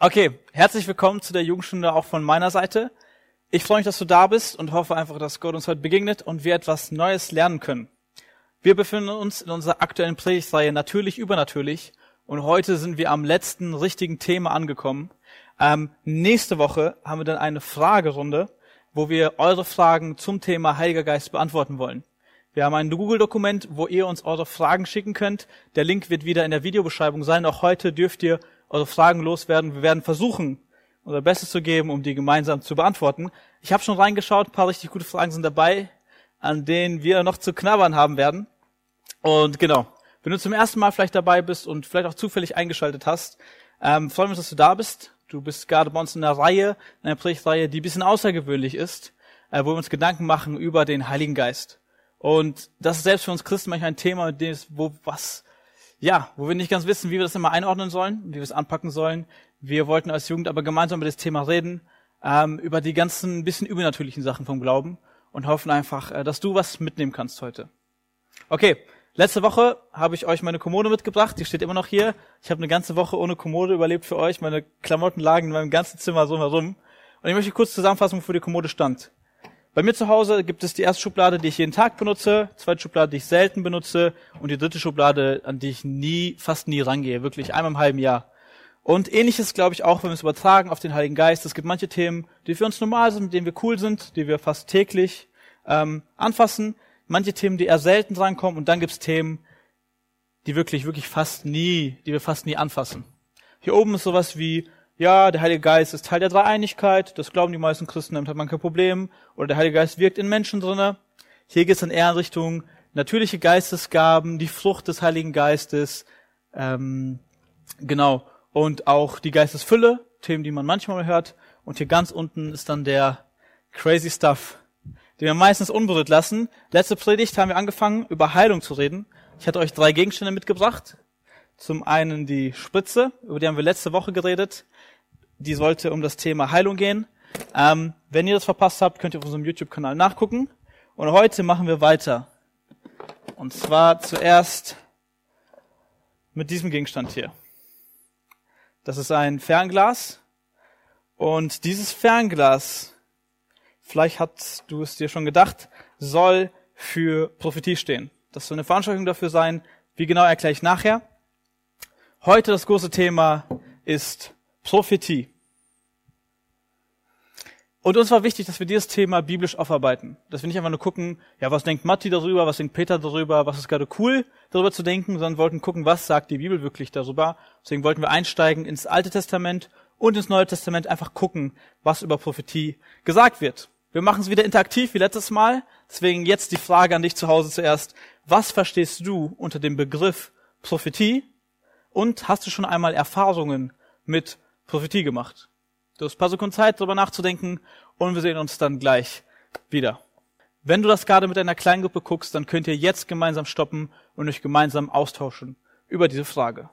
Okay, herzlich willkommen zu der Jugendstunde auch von meiner Seite. Ich freue mich, dass du da bist und hoffe einfach, dass Gott uns heute begegnet und wir etwas Neues lernen können. Wir befinden uns in unserer aktuellen Predigtreihe Natürlich übernatürlich und heute sind wir am letzten richtigen Thema angekommen. Ähm, nächste Woche haben wir dann eine Fragerunde, wo wir eure Fragen zum Thema Heiliger Geist beantworten wollen. Wir haben ein Google-Dokument, wo ihr uns eure Fragen schicken könnt. Der Link wird wieder in der Videobeschreibung sein. Auch heute dürft ihr eure Fragen loswerden. Wir werden versuchen, unser Bestes zu geben, um die gemeinsam zu beantworten. Ich habe schon reingeschaut, ein paar richtig gute Fragen sind dabei, an denen wir noch zu knabbern haben werden. Und genau, wenn du zum ersten Mal vielleicht dabei bist und vielleicht auch zufällig eingeschaltet hast, ähm, freuen wir uns, dass du da bist. Du bist gerade bei uns in einer Reihe, in einer Predigtreihe, die ein bisschen außergewöhnlich ist, äh, wo wir uns Gedanken machen über den Heiligen Geist. Und das ist selbst für uns Christen manchmal ein Thema, mit dem es, wo was ja, wo wir nicht ganz wissen, wie wir das immer einordnen sollen, wie wir es anpacken sollen. Wir wollten als Jugend aber gemeinsam über das Thema reden, ähm, über die ganzen bisschen übernatürlichen Sachen vom Glauben und hoffen einfach, äh, dass du was mitnehmen kannst heute. Okay, letzte Woche habe ich euch meine Kommode mitgebracht, die steht immer noch hier. Ich habe eine ganze Woche ohne Kommode überlebt für euch, meine Klamotten lagen in meinem ganzen Zimmer so herum. Und ich möchte kurz zusammenfassen, wofür die Kommode stand. Bei mir zu Hause gibt es die erste Schublade, die ich jeden Tag benutze, zweite Schublade, die ich selten benutze und die dritte Schublade, an die ich nie, fast nie rangehe, wirklich einmal im halben Jahr. Und ähnliches glaube ich auch, wenn wir es übertragen auf den Heiligen Geist. Es gibt manche Themen, die für uns normal sind, mit denen wir cool sind, die wir fast täglich ähm, anfassen. Manche Themen, die eher selten drankommen. Und dann gibt es Themen, die wirklich, wirklich fast nie, die wir fast nie anfassen. Hier oben ist sowas wie ja, der Heilige Geist ist Teil der Dreieinigkeit, das glauben die meisten Christen, damit hat man kein Problem. Oder der Heilige Geist wirkt in Menschen drinne. Hier geht es dann eher in Richtung natürliche Geistesgaben, die Frucht des Heiligen Geistes, ähm, genau, und auch die Geistesfülle, Themen, die man manchmal hört. Und hier ganz unten ist dann der crazy stuff, den wir meistens unberührt lassen. Letzte Predigt haben wir angefangen, über Heilung zu reden. Ich hatte euch drei Gegenstände mitgebracht. Zum einen die Spritze, über die haben wir letzte Woche geredet die sollte um das Thema Heilung gehen. Ähm, wenn ihr das verpasst habt, könnt ihr auf unserem YouTube-Kanal nachgucken. Und heute machen wir weiter. Und zwar zuerst mit diesem Gegenstand hier. Das ist ein Fernglas. Und dieses Fernglas, vielleicht hast du es dir schon gedacht, soll für Prophetie stehen. Das soll eine Veranstaltung dafür sein. Wie genau erkläre ich nachher. Heute das große Thema ist Prophetie. Und uns war wichtig, dass wir dieses Thema biblisch aufarbeiten. Dass wir nicht einfach nur gucken, ja, was denkt Matti darüber, was denkt Peter darüber, was ist gerade cool, darüber zu denken, sondern wollten gucken, was sagt die Bibel wirklich darüber. Deswegen wollten wir einsteigen ins Alte Testament und ins Neue Testament, einfach gucken, was über Prophetie gesagt wird. Wir machen es wieder interaktiv wie letztes Mal. Deswegen jetzt die Frage an dich zu Hause zuerst. Was verstehst du unter dem Begriff Prophetie? Und hast du schon einmal Erfahrungen mit Prophetie gemacht. Du hast ein paar Sekunden Zeit, darüber nachzudenken und wir sehen uns dann gleich wieder. Wenn du das gerade mit einer Kleingruppe guckst, dann könnt ihr jetzt gemeinsam stoppen und euch gemeinsam austauschen über diese Frage.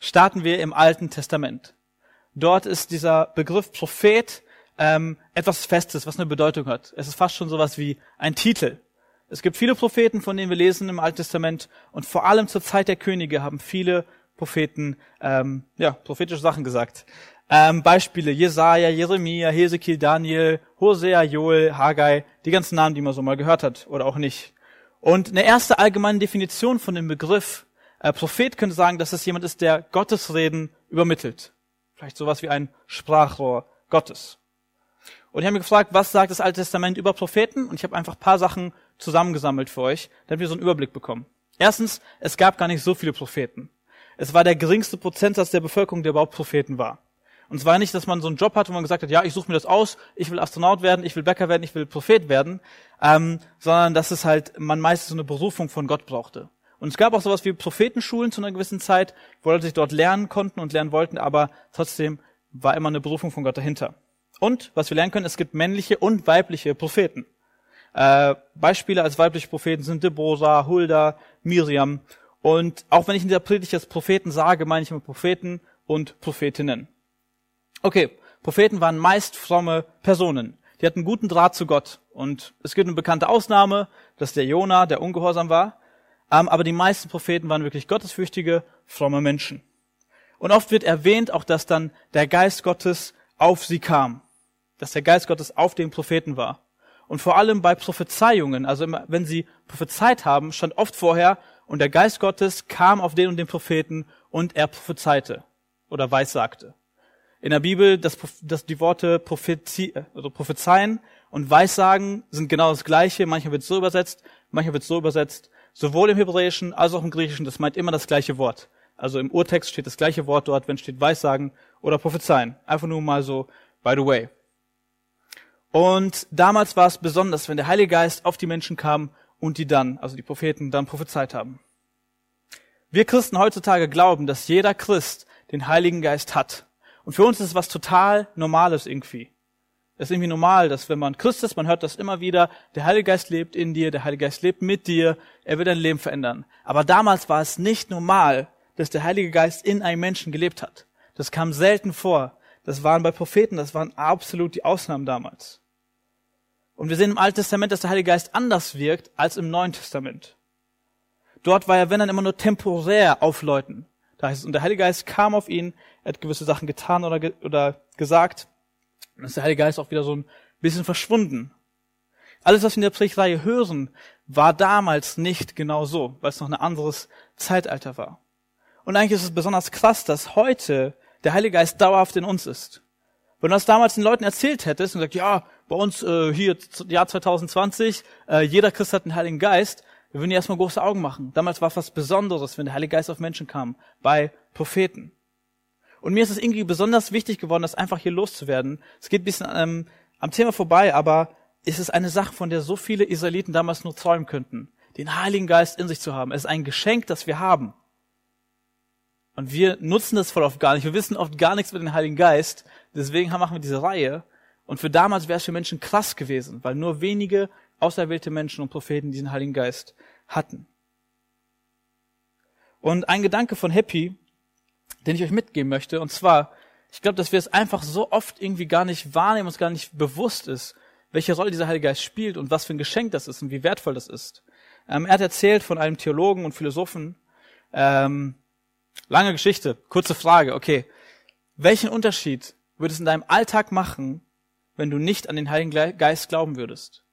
Starten wir im Alten Testament. Dort ist dieser Begriff Prophet ähm, etwas Festes, was eine Bedeutung hat. Es ist fast schon sowas wie ein Titel. Es gibt viele Propheten, von denen wir lesen im Alten Testament und vor allem zur Zeit der Könige haben viele Propheten, ähm, ja, prophetische Sachen gesagt. Ähm, Beispiele Jesaja, Jeremia, Hesekiel, Daniel, Hosea, Joel, Haggai, die ganzen Namen, die man so mal gehört hat oder auch nicht. Und eine erste allgemeine Definition von dem Begriff äh, Prophet könnte sagen, dass es jemand ist, der Gottes Reden übermittelt. Vielleicht sowas wie ein Sprachrohr Gottes. Und ich habe mich gefragt, was sagt das Alte Testament über Propheten? Und ich habe einfach paar Sachen zusammengesammelt für euch, damit wir so einen Überblick bekommen. Erstens, es gab gar nicht so viele Propheten. Es war der geringste Prozentsatz der Bevölkerung, der überhaupt Propheten war. Und es war nicht, dass man so einen Job hatte, wo man gesagt hat, ja, ich suche mir das aus, ich will Astronaut werden, ich will Bäcker werden, ich will Prophet werden, ähm, sondern dass es halt man meistens so eine Berufung von Gott brauchte. Und es gab auch sowas wie Prophetenschulen zu einer gewissen Zeit, wo Leute sich dort lernen konnten und lernen wollten, aber trotzdem war immer eine Berufung von Gott dahinter. Und was wir lernen können, es gibt männliche und weibliche Propheten. Äh, Beispiele als weibliche Propheten sind Deborah, Hulda, Miriam und auch wenn ich in dieser Predigt jetzt Propheten sage, meine ich immer Propheten und Prophetinnen. Okay, Propheten waren meist fromme Personen. Die hatten guten Draht zu Gott. Und es gibt eine bekannte Ausnahme, dass der Jona, der ungehorsam war. Ähm, aber die meisten Propheten waren wirklich gottesfürchtige, fromme Menschen. Und oft wird erwähnt auch, dass dann der Geist Gottes auf sie kam. Dass der Geist Gottes auf den Propheten war. Und vor allem bei Prophezeiungen, also wenn sie prophezeit haben, stand oft vorher, und der Geist Gottes kam auf den und den Propheten und er prophezeite oder weissagte. In der Bibel, das, das, die Worte also prophezeien und weissagen sind genau das gleiche. Manchmal wird es so übersetzt, manchmal wird es so übersetzt. Sowohl im Hebräischen als auch im Griechischen, das meint immer das gleiche Wort. Also im Urtext steht das gleiche Wort dort, wenn steht weissagen oder prophezeien. Einfach nur mal so, by the way. Und damals war es besonders, wenn der Heilige Geist auf die Menschen kam und die dann, also die Propheten, dann prophezeit haben. Wir Christen heutzutage glauben, dass jeder Christ den Heiligen Geist hat. Und für uns ist es was total Normales irgendwie. Es ist irgendwie normal, dass wenn man Christ ist, man hört das immer wieder, der Heilige Geist lebt in dir, der Heilige Geist lebt mit dir, er wird dein Leben verändern. Aber damals war es nicht normal, dass der Heilige Geist in einem Menschen gelebt hat. Das kam selten vor. Das waren bei Propheten, das waren absolut die Ausnahmen damals. Und wir sehen im Alten Testament, dass der Heilige Geist anders wirkt als im Neuen Testament. Dort war er, wenn dann immer nur temporär auf Leuten. Da heißt es, und der Heilige Geist kam auf ihn, er hat gewisse Sachen getan oder, ge oder gesagt. Und dann ist der Heilige Geist auch wieder so ein bisschen verschwunden. Alles, was wir in der Predigtreihe hören, war damals nicht genau so, weil es noch ein anderes Zeitalter war. Und eigentlich ist es besonders krass, dass heute der Heilige Geist dauerhaft in uns ist. Wenn du das damals den Leuten erzählt hättest und gesagt, ja, bei uns äh, hier Jahr 2020, äh, jeder Christ hat den Heiligen Geist, wir würden erstmal große Augen machen. Damals war es was Besonderes, wenn der Heilige Geist auf Menschen kam, bei Propheten. Und mir ist es irgendwie besonders wichtig geworden, das einfach hier loszuwerden. Es geht ein bisschen ähm, am Thema vorbei, aber es ist eine Sache, von der so viele Israeliten damals nur träumen könnten, den Heiligen Geist in sich zu haben. Es ist ein Geschenk, das wir haben. Und wir nutzen das voll oft gar nicht. Wir wissen oft gar nichts über den Heiligen Geist. Deswegen machen wir diese Reihe. Und für damals wäre es für Menschen krass gewesen, weil nur wenige auserwählte Menschen und Propheten diesen Heiligen Geist hatten. Und ein Gedanke von Happy, den ich euch mitgeben möchte, und zwar, ich glaube, dass wir es einfach so oft irgendwie gar nicht wahrnehmen, uns gar nicht bewusst ist, welche Rolle dieser Heilige Geist spielt und was für ein Geschenk das ist und wie wertvoll das ist. Ähm, er hat erzählt von einem Theologen und Philosophen, ähm, lange Geschichte, kurze Frage, okay, welchen Unterschied würde es in deinem Alltag machen, wenn du nicht an den Heiligen Geist glauben würdest?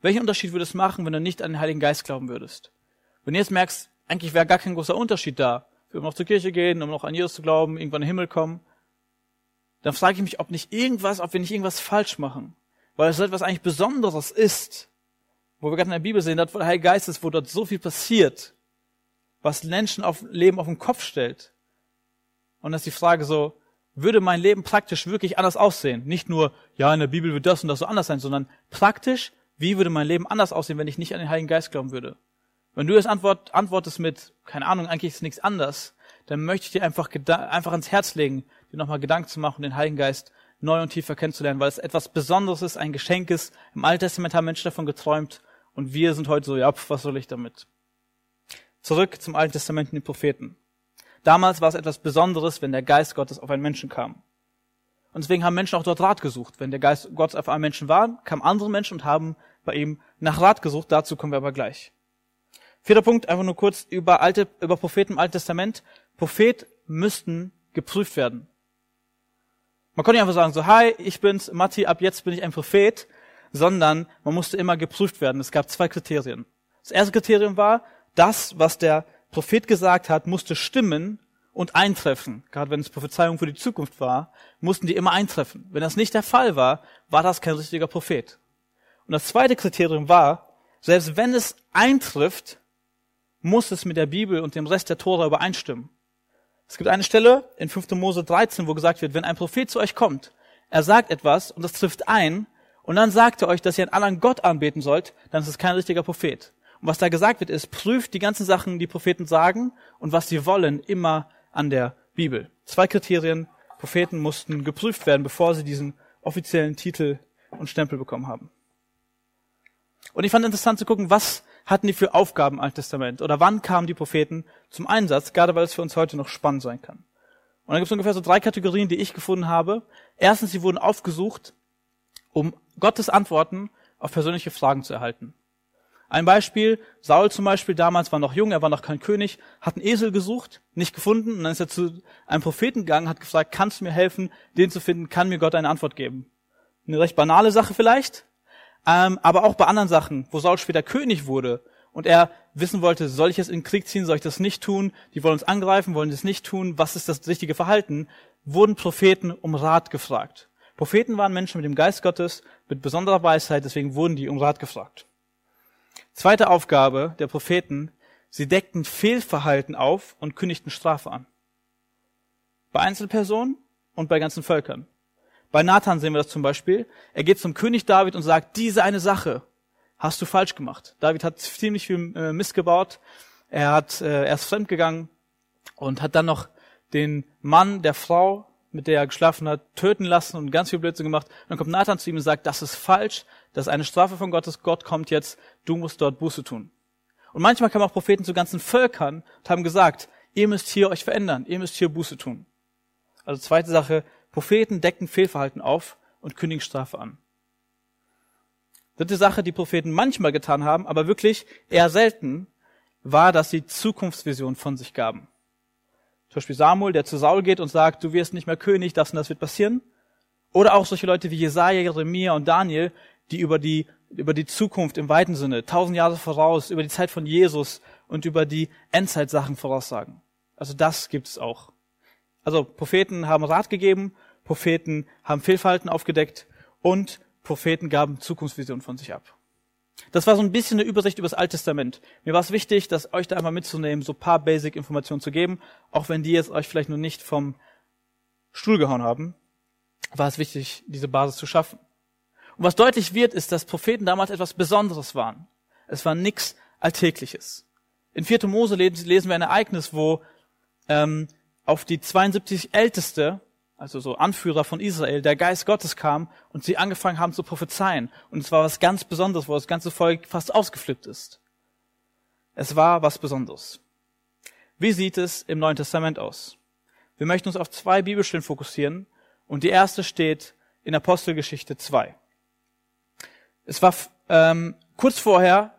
Welchen Unterschied würde es machen, wenn du nicht an den Heiligen Geist glauben würdest? Wenn du jetzt merkst, eigentlich wäre gar kein großer Unterschied da, wir noch zur Kirche gehen, um noch an Jesus zu glauben, irgendwann in den Himmel kommen, dann frage ich mich, ob nicht irgendwas, ob wir nicht irgendwas falsch machen. Weil es etwas eigentlich Besonderes ist, wo wir gerade in der Bibel sehen, dass wo der Heilige Geist ist, wo dort so viel passiert, was Menschen auf Leben auf den Kopf stellt. Und das ist die Frage so, würde mein Leben praktisch wirklich anders aussehen? Nicht nur, ja, in der Bibel wird das und das so anders sein, sondern praktisch, wie würde mein Leben anders aussehen, wenn ich nicht an den Heiligen Geist glauben würde? Wenn du jetzt antwort, antwortest mit, keine Ahnung, eigentlich ist nichts anders, dann möchte ich dir einfach, einfach ans Herz legen, dir nochmal Gedanken zu machen, den Heiligen Geist neu und tiefer kennenzulernen, weil es etwas Besonderes ist, ein Geschenk ist. Im Alten Testament haben Menschen davon geträumt und wir sind heute so, ja, pf, was soll ich damit? Zurück zum Alten Testament und den Propheten. Damals war es etwas Besonderes, wenn der Geist Gottes auf einen Menschen kam. Und deswegen haben Menschen auch dort Rat gesucht. Wenn der Geist Gottes auf einen Menschen war, kamen andere Menschen und haben bei ihm nach Rat gesucht. Dazu kommen wir aber gleich. Vierter Punkt, einfach nur kurz über alte, über Propheten im Alten Testament. Prophet müssten geprüft werden. Man konnte nicht einfach sagen, so, hi, ich bin's, Matti, ab jetzt bin ich ein Prophet, sondern man musste immer geprüft werden. Es gab zwei Kriterien. Das erste Kriterium war, das, was der Prophet gesagt hat, musste stimmen und eintreffen. Gerade wenn es Prophezeiung für die Zukunft war, mussten die immer eintreffen. Wenn das nicht der Fall war, war das kein richtiger Prophet. Und das zweite Kriterium war, selbst wenn es eintrifft, muss es mit der Bibel und dem Rest der Tora übereinstimmen. Es gibt eine Stelle in 5. Mose 13, wo gesagt wird, wenn ein Prophet zu euch kommt, er sagt etwas und das trifft ein, und dann sagt er euch, dass ihr einen anderen Gott anbeten sollt, dann ist es kein richtiger Prophet. Und was da gesagt wird, ist, prüft die ganzen Sachen, die Propheten sagen und was sie wollen, immer an der Bibel. Zwei Kriterien. Propheten mussten geprüft werden, bevor sie diesen offiziellen Titel und Stempel bekommen haben. Und ich fand interessant zu gucken, was hatten die für Aufgaben im Alten Testament? Oder wann kamen die Propheten zum Einsatz? Gerade weil es für uns heute noch spannend sein kann. Und da gibt es ungefähr so drei Kategorien, die ich gefunden habe. Erstens, sie wurden aufgesucht, um Gottes Antworten auf persönliche Fragen zu erhalten. Ein Beispiel, Saul zum Beispiel, damals war noch jung, er war noch kein König, hat einen Esel gesucht, nicht gefunden, und dann ist er zu einem Propheten gegangen, hat gefragt, kannst du mir helfen, den zu finden, kann mir Gott eine Antwort geben? Eine recht banale Sache vielleicht, ähm, aber auch bei anderen Sachen, wo Saul später König wurde und er wissen wollte, soll ich jetzt in den Krieg ziehen, soll ich das nicht tun, die wollen uns angreifen, wollen das nicht tun, was ist das richtige Verhalten, wurden Propheten um Rat gefragt. Propheten waren Menschen mit dem Geist Gottes, mit besonderer Weisheit, deswegen wurden die um Rat gefragt. Zweite Aufgabe der Propheten, sie deckten Fehlverhalten auf und kündigten Strafe an. Bei Einzelpersonen und bei ganzen Völkern. Bei Nathan sehen wir das zum Beispiel. Er geht zum König David und sagt, diese eine Sache hast du falsch gemacht. David hat ziemlich viel äh, Mist gebaut. Er hat, äh, er ist fremdgegangen und hat dann noch den Mann der Frau, mit der er geschlafen hat, töten lassen und ganz viel Blödsinn gemacht. Und dann kommt Nathan zu ihm und sagt, das ist falsch, das ist eine Strafe von Gottes, Gott kommt jetzt, du musst dort Buße tun. Und manchmal kamen auch Propheten zu ganzen Völkern und haben gesagt, ihr müsst hier euch verändern, ihr müsst hier Buße tun. Also zweite Sache, Propheten decken Fehlverhalten auf und kündigen Strafe an. Dritte Sache, die Propheten manchmal getan haben, aber wirklich eher selten, war, dass sie Zukunftsvision von sich gaben. Zum Beispiel Samuel, der zu Saul geht und sagt, du wirst nicht mehr König, das und das wird passieren. Oder auch solche Leute wie Jesaja, Jeremia und Daniel, die über die, über die Zukunft im weiten Sinne, tausend Jahre voraus, über die Zeit von Jesus und über die Endzeitsachen voraussagen. Also das gibt es auch. Also Propheten haben Rat gegeben, Propheten haben Fehlverhalten aufgedeckt und Propheten gaben Zukunftsvisionen von sich ab. Das war so ein bisschen eine Übersicht über das Alte Testament. Mir war es wichtig, das euch da einmal mitzunehmen, so paar Basic-Informationen zu geben, auch wenn die jetzt euch vielleicht nur nicht vom Stuhl gehauen haben, war es wichtig, diese Basis zu schaffen. Und was deutlich wird, ist, dass Propheten damals etwas Besonderes waren. Es war nichts Alltägliches. In 4. Mose lesen wir ein Ereignis, wo ähm, auf die 72 Älteste, also so Anführer von Israel, der Geist Gottes kam und sie angefangen haben zu prophezeien. Und es war was ganz Besonderes, wo das ganze Volk fast ausgeflippt ist. Es war was Besonderes. Wie sieht es im Neuen Testament aus? Wir möchten uns auf zwei Bibelstellen fokussieren und die erste steht in Apostelgeschichte 2. Es war ähm, kurz vorher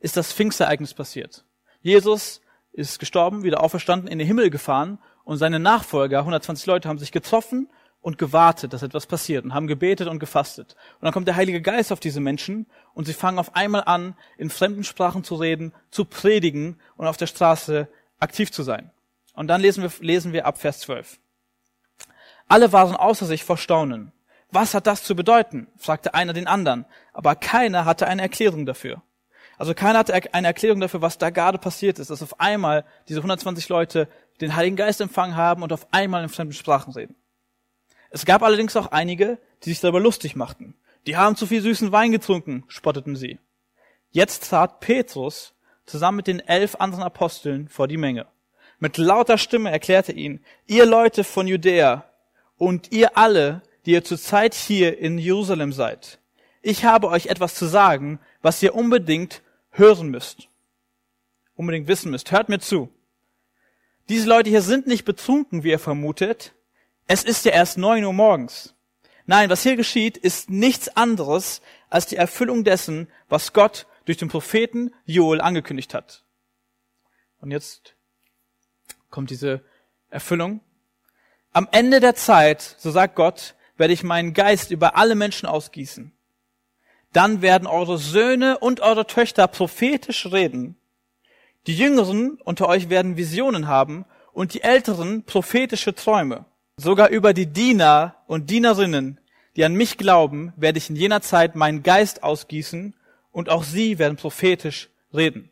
ist das Pfingstereignis passiert. Jesus ist gestorben, wieder auferstanden, in den Himmel gefahren und seine Nachfolger, 120 Leute, haben sich getroffen und gewartet, dass etwas passiert und haben gebetet und gefastet. Und dann kommt der Heilige Geist auf diese Menschen und sie fangen auf einmal an, in fremden Sprachen zu reden, zu predigen und auf der Straße aktiv zu sein. Und dann lesen wir, lesen wir ab Vers 12. Alle waren außer sich vor Staunen. Was hat das zu bedeuten? fragte einer den anderen, aber keiner hatte eine Erklärung dafür. Also keiner hatte eine Erklärung dafür, was da gerade passiert ist, dass auf einmal diese 120 Leute den Heiligen Geist empfangen haben und auf einmal in fremden Sprachen reden. Es gab allerdings auch einige, die sich darüber lustig machten. Die haben zu viel süßen Wein getrunken, spotteten sie. Jetzt trat Petrus zusammen mit den elf anderen Aposteln vor die Menge. Mit lauter Stimme erklärte ihn, ihr Leute von Judäa und ihr alle, die ihr zurzeit hier in Jerusalem seid. Ich habe euch etwas zu sagen, was ihr unbedingt hören müsst. Unbedingt wissen müsst. Hört mir zu. Diese Leute hier sind nicht betrunken, wie ihr vermutet. Es ist ja erst neun Uhr morgens. Nein, was hier geschieht, ist nichts anderes als die Erfüllung dessen, was Gott durch den Propheten Joel angekündigt hat. Und jetzt kommt diese Erfüllung. Am Ende der Zeit, so sagt Gott, werde ich meinen Geist über alle Menschen ausgießen. Dann werden eure Söhne und eure Töchter prophetisch reden. Die Jüngeren unter euch werden Visionen haben und die Älteren prophetische Träume. Sogar über die Diener und Dienerinnen, die an mich glauben, werde ich in jener Zeit meinen Geist ausgießen und auch sie werden prophetisch reden.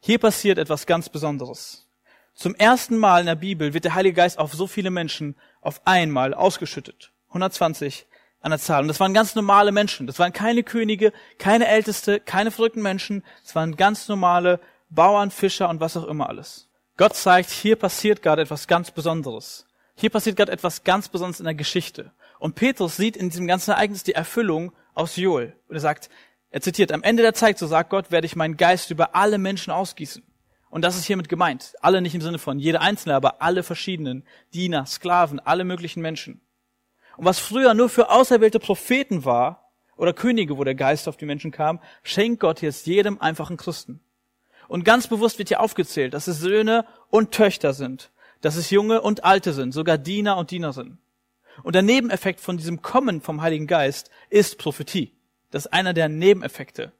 Hier passiert etwas ganz Besonderes. Zum ersten Mal in der Bibel wird der Heilige Geist auf so viele Menschen auf einmal ausgeschüttet. 120 an der Zahl. Und das waren ganz normale Menschen. Das waren keine Könige, keine Älteste, keine verrückten Menschen. Das waren ganz normale Bauern, Fischer und was auch immer alles. Gott zeigt, hier passiert gerade etwas ganz Besonderes. Hier passiert gerade etwas ganz Besonderes in der Geschichte. Und Petrus sieht in diesem ganzen Ereignis die Erfüllung aus Joel. Und er sagt, er zitiert, am Ende der Zeit, so sagt Gott, werde ich meinen Geist über alle Menschen ausgießen. Und das ist hiermit gemeint. Alle nicht im Sinne von jeder Einzelne, aber alle verschiedenen. Diener, Sklaven, alle möglichen Menschen. Und was früher nur für auserwählte Propheten war oder Könige, wo der Geist auf die Menschen kam, schenkt Gott jetzt jedem einfachen Christen. Und ganz bewusst wird hier aufgezählt, dass es Söhne und Töchter sind, dass es Junge und Alte sind, sogar Diener und Dienerinnen. Und der Nebeneffekt von diesem Kommen vom Heiligen Geist ist Prophetie. Das ist einer der Nebeneffekte.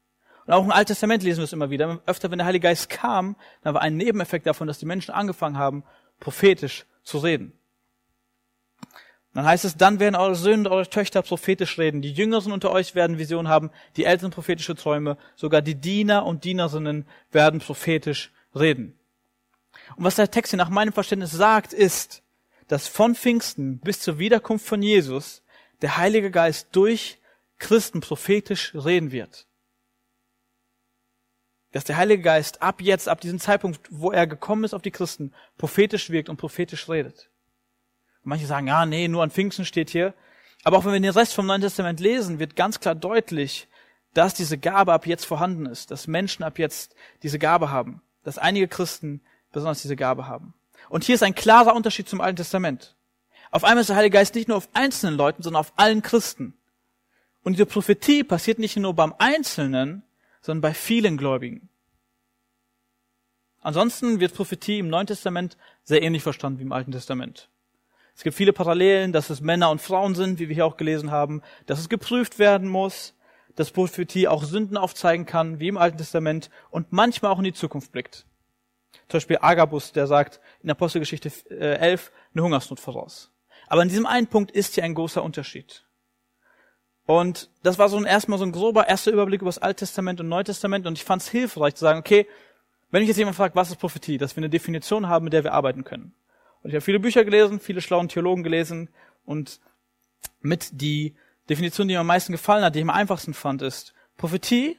Und auch im Alten Testament lesen wir es immer wieder. Öfter, wenn der Heilige Geist kam, dann war ein Nebeneffekt davon, dass die Menschen angefangen haben, prophetisch zu reden. Dann heißt es, dann werden eure Söhne und eure Töchter prophetisch reden. Die Jüngeren unter euch werden Visionen haben, die Älteren prophetische Träume. Sogar die Diener und Dienerinnen werden prophetisch reden. Und was der Text hier nach meinem Verständnis sagt, ist, dass von Pfingsten bis zur Wiederkunft von Jesus der Heilige Geist durch Christen prophetisch reden wird. Dass der Heilige Geist ab jetzt, ab diesem Zeitpunkt, wo er gekommen ist auf die Christen, prophetisch wirkt und prophetisch redet. Manche sagen, ja, nee, nur an Pfingsten steht hier. Aber auch wenn wir den Rest vom Neuen Testament lesen, wird ganz klar deutlich, dass diese Gabe ab jetzt vorhanden ist, dass Menschen ab jetzt diese Gabe haben, dass einige Christen besonders diese Gabe haben. Und hier ist ein klarer Unterschied zum Alten Testament. Auf einmal ist der Heilige Geist nicht nur auf einzelnen Leuten, sondern auf allen Christen. Und diese Prophetie passiert nicht nur beim Einzelnen, sondern bei vielen Gläubigen. Ansonsten wird Prophetie im Neuen Testament sehr ähnlich verstanden wie im Alten Testament. Es gibt viele Parallelen, dass es Männer und Frauen sind, wie wir hier auch gelesen haben, dass es geprüft werden muss, dass Prophetie auch Sünden aufzeigen kann, wie im Alten Testament, und manchmal auch in die Zukunft blickt. Zum Beispiel Agabus, der sagt in Apostelgeschichte 11 äh, eine Hungersnot voraus. Aber in diesem einen Punkt ist hier ein großer Unterschied. Und das war so ein erstmal so ein grober erster Überblick über das Alte Testament und Neue Testament und ich fand es hilfreich zu sagen, okay, wenn ich jetzt jemand fragt, was ist Prophetie, dass wir eine Definition haben, mit der wir arbeiten können. Und ich habe viele Bücher gelesen, viele schlauen Theologen gelesen und mit die Definition, die mir am meisten gefallen hat, die ich am einfachsten fand, ist, Prophetie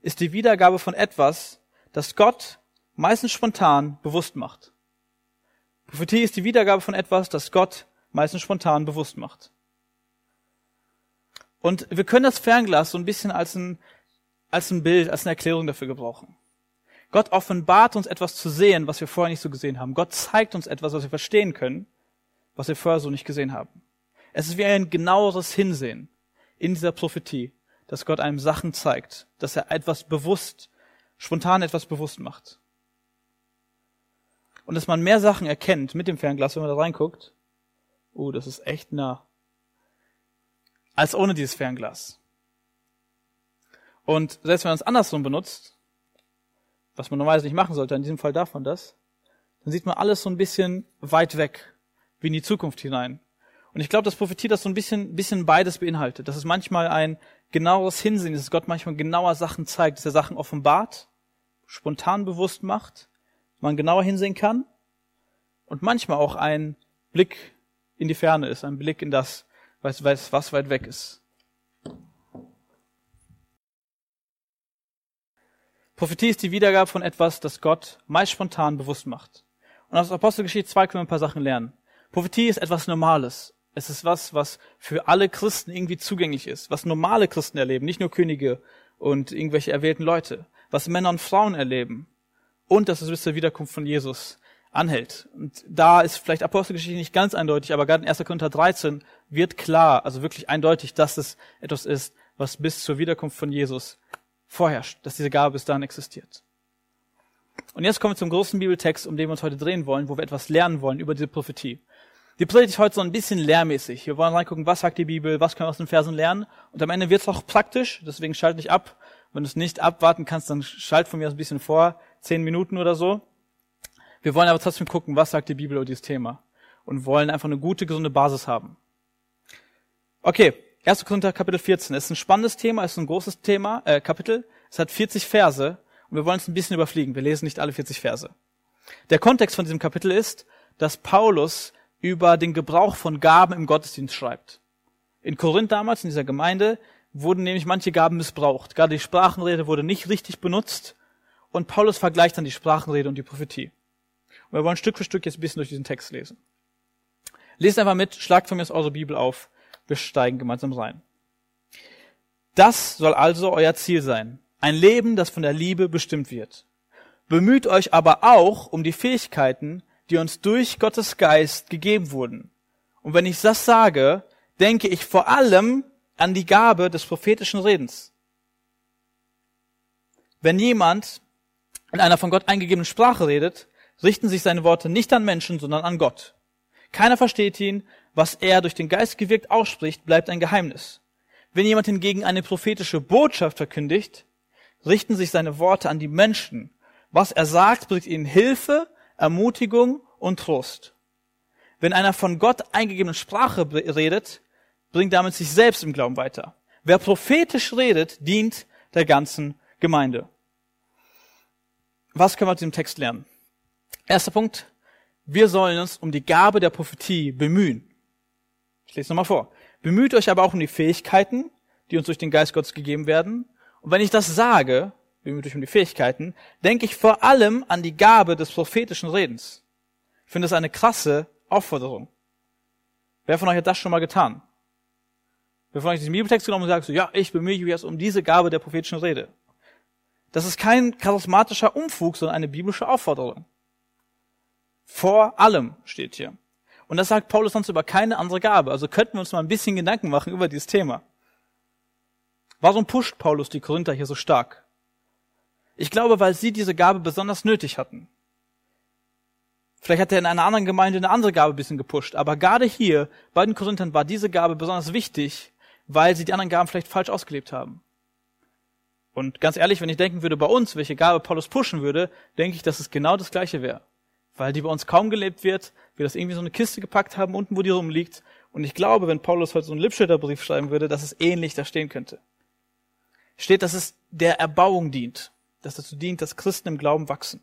ist die Wiedergabe von etwas, das Gott meistens spontan bewusst macht. Prophetie ist die Wiedergabe von etwas, das Gott meistens spontan bewusst macht. Und wir können das Fernglas so ein bisschen als ein, als ein Bild, als eine Erklärung dafür gebrauchen. Gott offenbart uns etwas zu sehen, was wir vorher nicht so gesehen haben. Gott zeigt uns etwas, was wir verstehen können, was wir vorher so nicht gesehen haben. Es ist wie ein genaueres Hinsehen in dieser Prophetie, dass Gott einem Sachen zeigt, dass er etwas bewusst, spontan etwas bewusst macht und dass man mehr Sachen erkennt mit dem Fernglas, wenn man da reinguckt. Oh, das ist echt nah. Als ohne dieses Fernglas. Und selbst wenn man es andersrum benutzt, was man normalerweise nicht machen sollte, in diesem Fall darf man das, dann sieht man alles so ein bisschen weit weg, wie in die Zukunft hinein. Und ich glaube, dass Prophetie das so ein bisschen, bisschen beides beinhaltet. Dass es manchmal ein genaueres Hinsehen ist, dass Gott manchmal genauer Sachen zeigt, dass er Sachen offenbart, spontan bewusst macht man genauer hinsehen kann und manchmal auch ein Blick in die Ferne ist, ein Blick in das, was, was weit weg ist. Prophetie ist die Wiedergabe von etwas, das Gott meist spontan bewusst macht. Und aus Apostelgeschichte 2 können wir ein paar Sachen lernen. Prophetie ist etwas Normales. Es ist was, was für alle Christen irgendwie zugänglich ist, was normale Christen erleben, nicht nur Könige und irgendwelche erwählten Leute, was Männer und Frauen erleben, und dass es bis zur Wiederkunft von Jesus anhält. Und da ist vielleicht Apostelgeschichte nicht ganz eindeutig, aber gerade in 1. Korinther 13 wird klar, also wirklich eindeutig, dass es etwas ist, was bis zur Wiederkunft von Jesus vorherrscht, dass diese Gabe bis dahin existiert. Und jetzt kommen wir zum großen Bibeltext, um den wir uns heute drehen wollen, wo wir etwas lernen wollen über diese Prophetie. Die Predigt ist heute so ein bisschen lehrmäßig. Wir wollen reingucken, was sagt die Bibel, was können wir aus den Versen lernen. Und am Ende wird es auch praktisch, deswegen schalte ich ab. Wenn du es nicht abwarten kannst, dann schalt von mir aus ein bisschen vor zehn Minuten oder so. Wir wollen aber trotzdem gucken, was sagt die Bibel über dieses Thema und wollen einfach eine gute, gesunde Basis haben. Okay, 1. Korinther Kapitel 14 ist ein spannendes Thema, ist ein großes Thema, äh, Kapitel. Es hat 40 Verse und wir wollen es ein bisschen überfliegen. Wir lesen nicht alle 40 Verse. Der Kontext von diesem Kapitel ist, dass Paulus über den Gebrauch von Gaben im Gottesdienst schreibt. In Korinth damals, in dieser Gemeinde, wurden nämlich manche Gaben missbraucht. Gerade die Sprachenrede wurde nicht richtig benutzt und Paulus vergleicht dann die Sprachenrede und die Prophetie. Und wir wollen Stück für Stück jetzt ein bisschen durch diesen Text lesen. Lest einfach mit, schlagt von mir aus eure Bibel auf. Wir steigen gemeinsam rein. Das soll also euer Ziel sein. Ein Leben, das von der Liebe bestimmt wird. Bemüht euch aber auch um die Fähigkeiten, die uns durch Gottes Geist gegeben wurden. Und wenn ich das sage, denke ich vor allem an die Gabe des prophetischen Redens. Wenn jemand in einer von Gott eingegebenen Sprache redet, richten sich seine Worte nicht an Menschen, sondern an Gott. Keiner versteht ihn, was er durch den Geist gewirkt ausspricht, bleibt ein Geheimnis. Wenn jemand hingegen eine prophetische Botschaft verkündigt, richten sich seine Worte an die Menschen. Was er sagt, bringt ihnen Hilfe, Ermutigung und Trost. Wenn einer von Gott eingegebenen Sprache redet, bringt damit sich selbst im Glauben weiter. Wer prophetisch redet, dient der ganzen Gemeinde. Was können wir aus diesem Text lernen? Erster Punkt. Wir sollen uns um die Gabe der Prophetie bemühen. Ich lese nochmal vor. Bemüht euch aber auch um die Fähigkeiten, die uns durch den Geist Gottes gegeben werden. Und wenn ich das sage, bemüht euch um die Fähigkeiten, denke ich vor allem an die Gabe des prophetischen Redens. Ich finde das eine krasse Aufforderung. Wer von euch hat das schon mal getan? Wer von euch diesen Bibeltext genommen und sagt so, ja, ich bemühe mich jetzt um diese Gabe der prophetischen Rede. Das ist kein charismatischer Umfug, sondern eine biblische Aufforderung. Vor allem steht hier. Und das sagt Paulus sonst über keine andere Gabe. Also könnten wir uns mal ein bisschen Gedanken machen über dieses Thema. Warum pusht Paulus die Korinther hier so stark? Ich glaube, weil sie diese Gabe besonders nötig hatten. Vielleicht hat er in einer anderen Gemeinde eine andere Gabe ein bisschen gepusht, aber gerade hier bei den Korinthern war diese Gabe besonders wichtig, weil sie die anderen Gaben vielleicht falsch ausgelebt haben. Und ganz ehrlich, wenn ich denken würde bei uns, welche Gabe Paulus pushen würde, denke ich, dass es genau das gleiche wäre. Weil die bei uns kaum gelebt wird, wir das irgendwie so eine Kiste gepackt haben, unten wo die rumliegt. Und ich glaube, wenn Paulus heute so einen Lippschilderbrief schreiben würde, dass es ähnlich da stehen könnte. Steht, dass es der Erbauung dient, dass dazu dient, dass Christen im Glauben wachsen.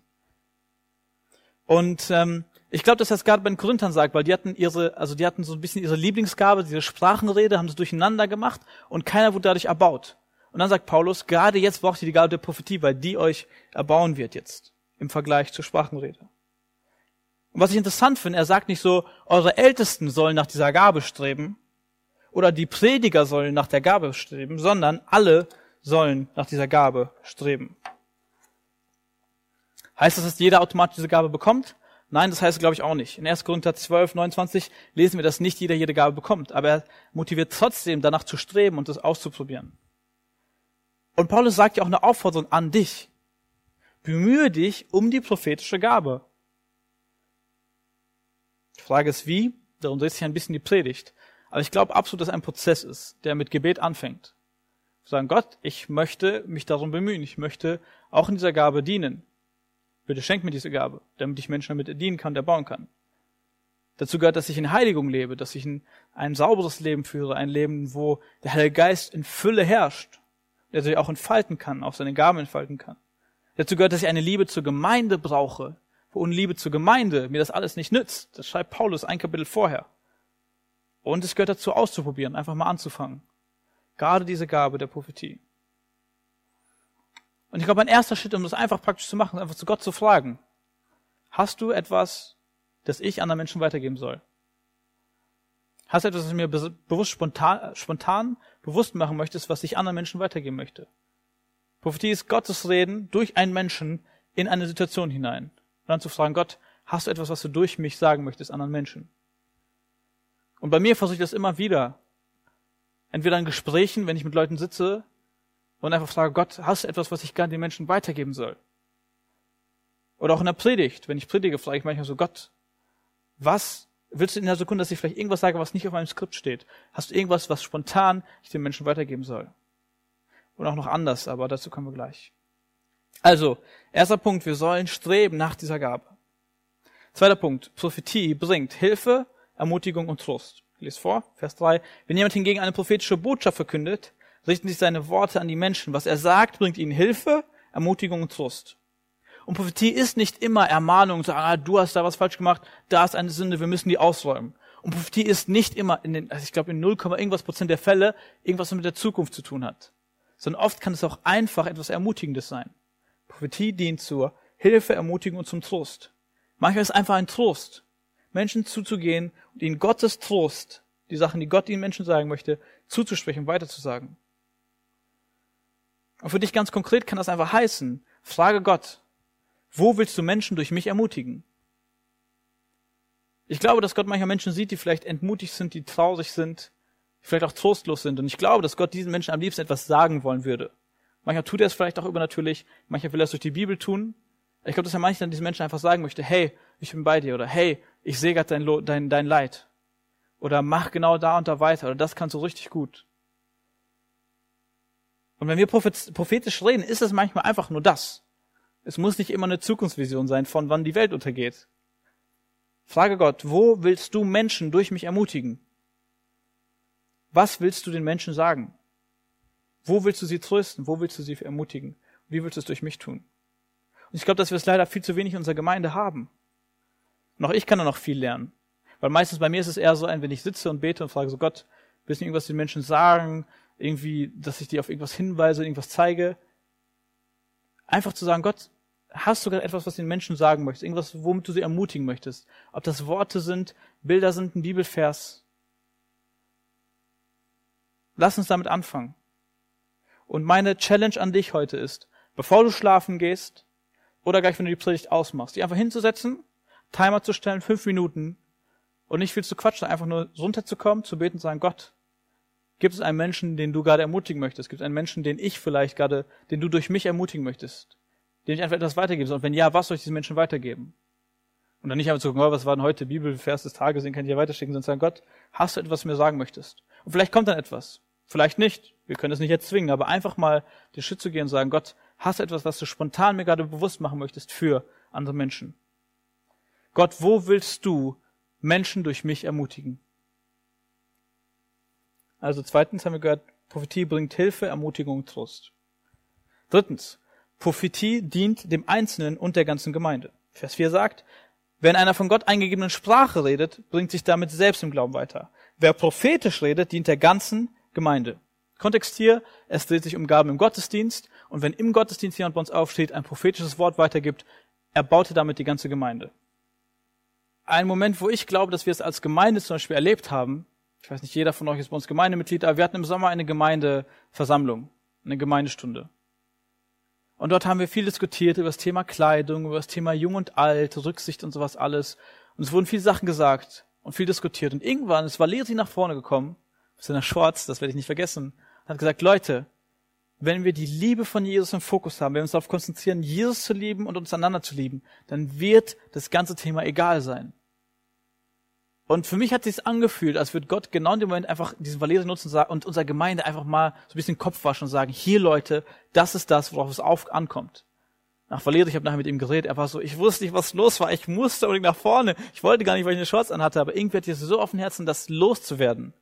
Und ähm, ich glaube, dass es gerade bei den Korinthern sagt, weil die hatten ihre, also die hatten so ein bisschen ihre Lieblingsgabe, diese Sprachenrede, haben sie durcheinander gemacht und keiner wurde dadurch erbaut. Und dann sagt Paulus, gerade jetzt braucht ihr die Gabe der Prophetie, weil die euch erbauen wird jetzt im Vergleich zur Sprachenrede. Und was ich interessant finde, er sagt nicht so, eure Ältesten sollen nach dieser Gabe streben oder die Prediger sollen nach der Gabe streben, sondern alle sollen nach dieser Gabe streben. Heißt das, dass jeder automatisch diese Gabe bekommt? Nein, das heißt, glaube ich, auch nicht. In 1. Korinther 12, 29 lesen wir, dass nicht jeder jede Gabe bekommt, aber er motiviert trotzdem, danach zu streben und das auszuprobieren. Und Paulus sagt ja auch eine Aufforderung an dich. Bemühe dich um die prophetische Gabe. Frage ist wie, darum dreht sich ein bisschen die Predigt. Aber ich glaube absolut, dass ein Prozess ist, der mit Gebet anfängt. Sagen, Gott, ich möchte mich darum bemühen, ich möchte auch in dieser Gabe dienen. Bitte schenk mir diese Gabe, damit ich Menschen damit dienen kann, erbauen kann. Dazu gehört, dass ich in Heiligung lebe, dass ich ein, ein sauberes Leben führe, ein Leben, wo der Heilige Geist in Fülle herrscht, der sich auch entfalten kann, auch seine Gaben entfalten kann. Dazu gehört, dass ich eine Liebe zur Gemeinde brauche, ohne Liebe zur Gemeinde mir das alles nicht nützt. Das schreibt Paulus ein Kapitel vorher. Und es gehört dazu auszuprobieren, einfach mal anzufangen. Gerade diese Gabe der Prophetie. Und ich glaube, ein erster Schritt, um das einfach praktisch zu machen, ist einfach zu Gott zu fragen. Hast du etwas, das ich anderen Menschen weitergeben soll? Hast du etwas, was du mir bewusst spontan, spontan bewusst machen möchtest, was ich anderen Menschen weitergeben möchte? Prophetie ist Gottes Reden durch einen Menschen in eine Situation hinein. Und dann zu fragen, Gott, hast du etwas, was du durch mich sagen möchtest anderen Menschen? Und bei mir versuche ich das immer wieder. Entweder in Gesprächen, wenn ich mit Leuten sitze, und einfach frage, Gott, hast du etwas, was ich gerne den Menschen weitergeben soll? Oder auch in der Predigt, wenn ich predige, frage ich manchmal so, Gott, was willst du in der Sekunde, dass ich vielleicht irgendwas sage, was nicht auf meinem Skript steht? Hast du irgendwas, was spontan ich den Menschen weitergeben soll? Und auch noch anders, aber dazu kommen wir gleich. Also, erster Punkt, wir sollen streben nach dieser Gabe. Zweiter Punkt, Prophetie bringt Hilfe, Ermutigung und Trost. Ich lese vor, Vers 3. Wenn jemand hingegen eine prophetische Botschaft verkündet, richten sich seine Worte an die Menschen. Was er sagt, bringt ihnen Hilfe, Ermutigung und Trost. Und Prophetie ist nicht immer Ermahnung, sagen, ah, du hast da was falsch gemacht, da ist eine Sünde, wir müssen die ausräumen. Und Prophetie ist nicht immer in den, also ich glaube in 0, irgendwas Prozent der Fälle irgendwas mit der Zukunft zu tun hat. Sondern oft kann es auch einfach etwas Ermutigendes sein. Prophetie dient zur Hilfe, Ermutigung und zum Trost. Manchmal ist es einfach ein Trost, Menschen zuzugehen und ihnen Gottes Trost, die Sachen, die Gott ihnen Menschen sagen möchte, zuzusprechen, weiterzusagen. Und für dich ganz konkret kann das einfach heißen, frage Gott, wo willst du Menschen durch mich ermutigen? Ich glaube, dass Gott manchmal Menschen sieht, die vielleicht entmutigt sind, die traurig sind, die vielleicht auch trostlos sind. Und ich glaube, dass Gott diesen Menschen am liebsten etwas sagen wollen würde. Manchmal tut er es vielleicht auch übernatürlich, manchmal will er es durch die Bibel tun. Ich glaube, dass er manchmal diesen Menschen einfach sagen möchte, hey, ich bin bei dir oder hey, ich sehe gerade dein, dein, dein Leid. Oder mach genau da und da weiter oder das kannst du richtig gut. Und wenn wir prophetisch reden, ist es manchmal einfach nur das. Es muss nicht immer eine Zukunftsvision sein, von wann die Welt untergeht. Frage Gott, wo willst du Menschen durch mich ermutigen? Was willst du den Menschen sagen? Wo willst du sie trösten? Wo willst du sie ermutigen? Wie willst du es durch mich tun? Und ich glaube, dass wir es leider viel zu wenig in unserer Gemeinde haben. Und auch ich kann da noch viel lernen. Weil meistens bei mir ist es eher so ein, wenn ich sitze und bete und frage so, Gott, willst du irgendwas den Menschen sagen? Irgendwie, dass ich dir auf irgendwas hinweise, irgendwas zeige? Einfach zu sagen, Gott, hast du gerade etwas, was den Menschen sagen möchtest? Irgendwas, womit du sie ermutigen möchtest? Ob das Worte sind, Bilder sind, ein Bibelvers? Lass uns damit anfangen. Und meine Challenge an dich heute ist, bevor du schlafen gehst oder gleich, wenn du die Predigt ausmachst, die einfach hinzusetzen, Timer zu stellen, fünf Minuten und nicht viel zu quatschen, einfach nur runterzukommen, zu beten und sagen, Gott, gibt es einen Menschen, den du gerade ermutigen möchtest? Gibt es einen Menschen, den ich vielleicht gerade, den du durch mich ermutigen möchtest? Den ich einfach etwas weitergeben soll? Und wenn ja, was soll ich diesen Menschen weitergeben? Und dann nicht einfach zu gucken, oh, was war denn heute Bibelvers des Tages, den kann ich ja weiterschicken, sondern sagen, Gott, hast du etwas, was du mir sagen möchtest? Und vielleicht kommt dann etwas. Vielleicht nicht. Wir können es nicht jetzt zwingen, aber einfach mal den Schritt zu gehen und sagen, Gott, hast du etwas, was du spontan mir gerade bewusst machen möchtest für andere Menschen? Gott, wo willst du Menschen durch mich ermutigen? Also zweitens haben wir gehört, Prophetie bringt Hilfe, Ermutigung, Trost. Drittens, Prophetie dient dem Einzelnen und der ganzen Gemeinde. Vers 4 sagt, wenn einer von Gott eingegebenen Sprache redet, bringt sich damit selbst im Glauben weiter. Wer prophetisch redet, dient der ganzen Gemeinde. Kontext hier, es dreht sich um Gaben im Gottesdienst und wenn im Gottesdienst jemand bei uns aufsteht, ein prophetisches Wort weitergibt, erbaute damit die ganze Gemeinde. Ein Moment, wo ich glaube, dass wir es als Gemeinde zum Beispiel erlebt haben, ich weiß nicht, jeder von euch ist bei uns Gemeindemitglied, aber wir hatten im Sommer eine Gemeindeversammlung, eine Gemeindestunde. Und dort haben wir viel diskutiert über das Thema Kleidung, über das Thema Jung und Alt, Rücksicht und sowas alles. Und es wurden viele Sachen gesagt und viel diskutiert. Und irgendwann ist Valeri nach vorne gekommen seiner Schwarz, das werde ich nicht vergessen, hat gesagt, Leute, wenn wir die Liebe von Jesus im Fokus haben, wenn wir uns darauf konzentrieren, Jesus zu lieben und uns einander zu lieben, dann wird das ganze Thema egal sein. Und für mich hat sich angefühlt, als würde Gott genau in dem Moment einfach diesen Valeri nutzen und unserer Gemeinde einfach mal so ein bisschen Kopf waschen und sagen, hier Leute, das ist das, worauf es auf ankommt. Nach Valeri, ich habe nachher mit ihm geredet, er war so, ich wusste nicht, was los war, ich musste unbedingt nach vorne. Ich wollte gar nicht, weil ich eine Shorts anhatte, aber irgendwie hat es so auf dem Herzen, das loszuwerden.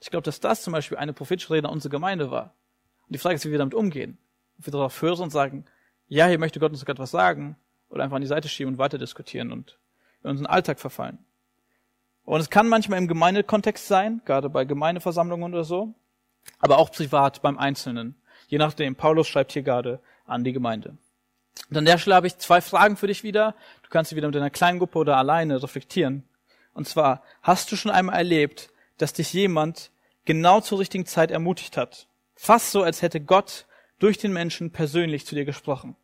Ich glaube, dass das zum Beispiel eine prophetische Rede an unsere Gemeinde war. Und die Frage ist, wie wir damit umgehen. Ob wir darauf hören und sagen, ja, hier möchte Gott uns sogar etwas sagen, oder einfach an die Seite schieben und weiter diskutieren und in unseren Alltag verfallen. Und es kann manchmal im Gemeindekontext sein, gerade bei Gemeindeversammlungen oder so, aber auch privat beim Einzelnen. Je nachdem. Paulus schreibt hier gerade an die Gemeinde. Und an der Stelle habe ich zwei Fragen für dich wieder. Du kannst sie wieder mit einer kleinen Gruppe oder alleine reflektieren. Und zwar, hast du schon einmal erlebt, dass dich jemand genau zur richtigen Zeit ermutigt hat. Fast so, als hätte Gott durch den Menschen persönlich zu dir gesprochen.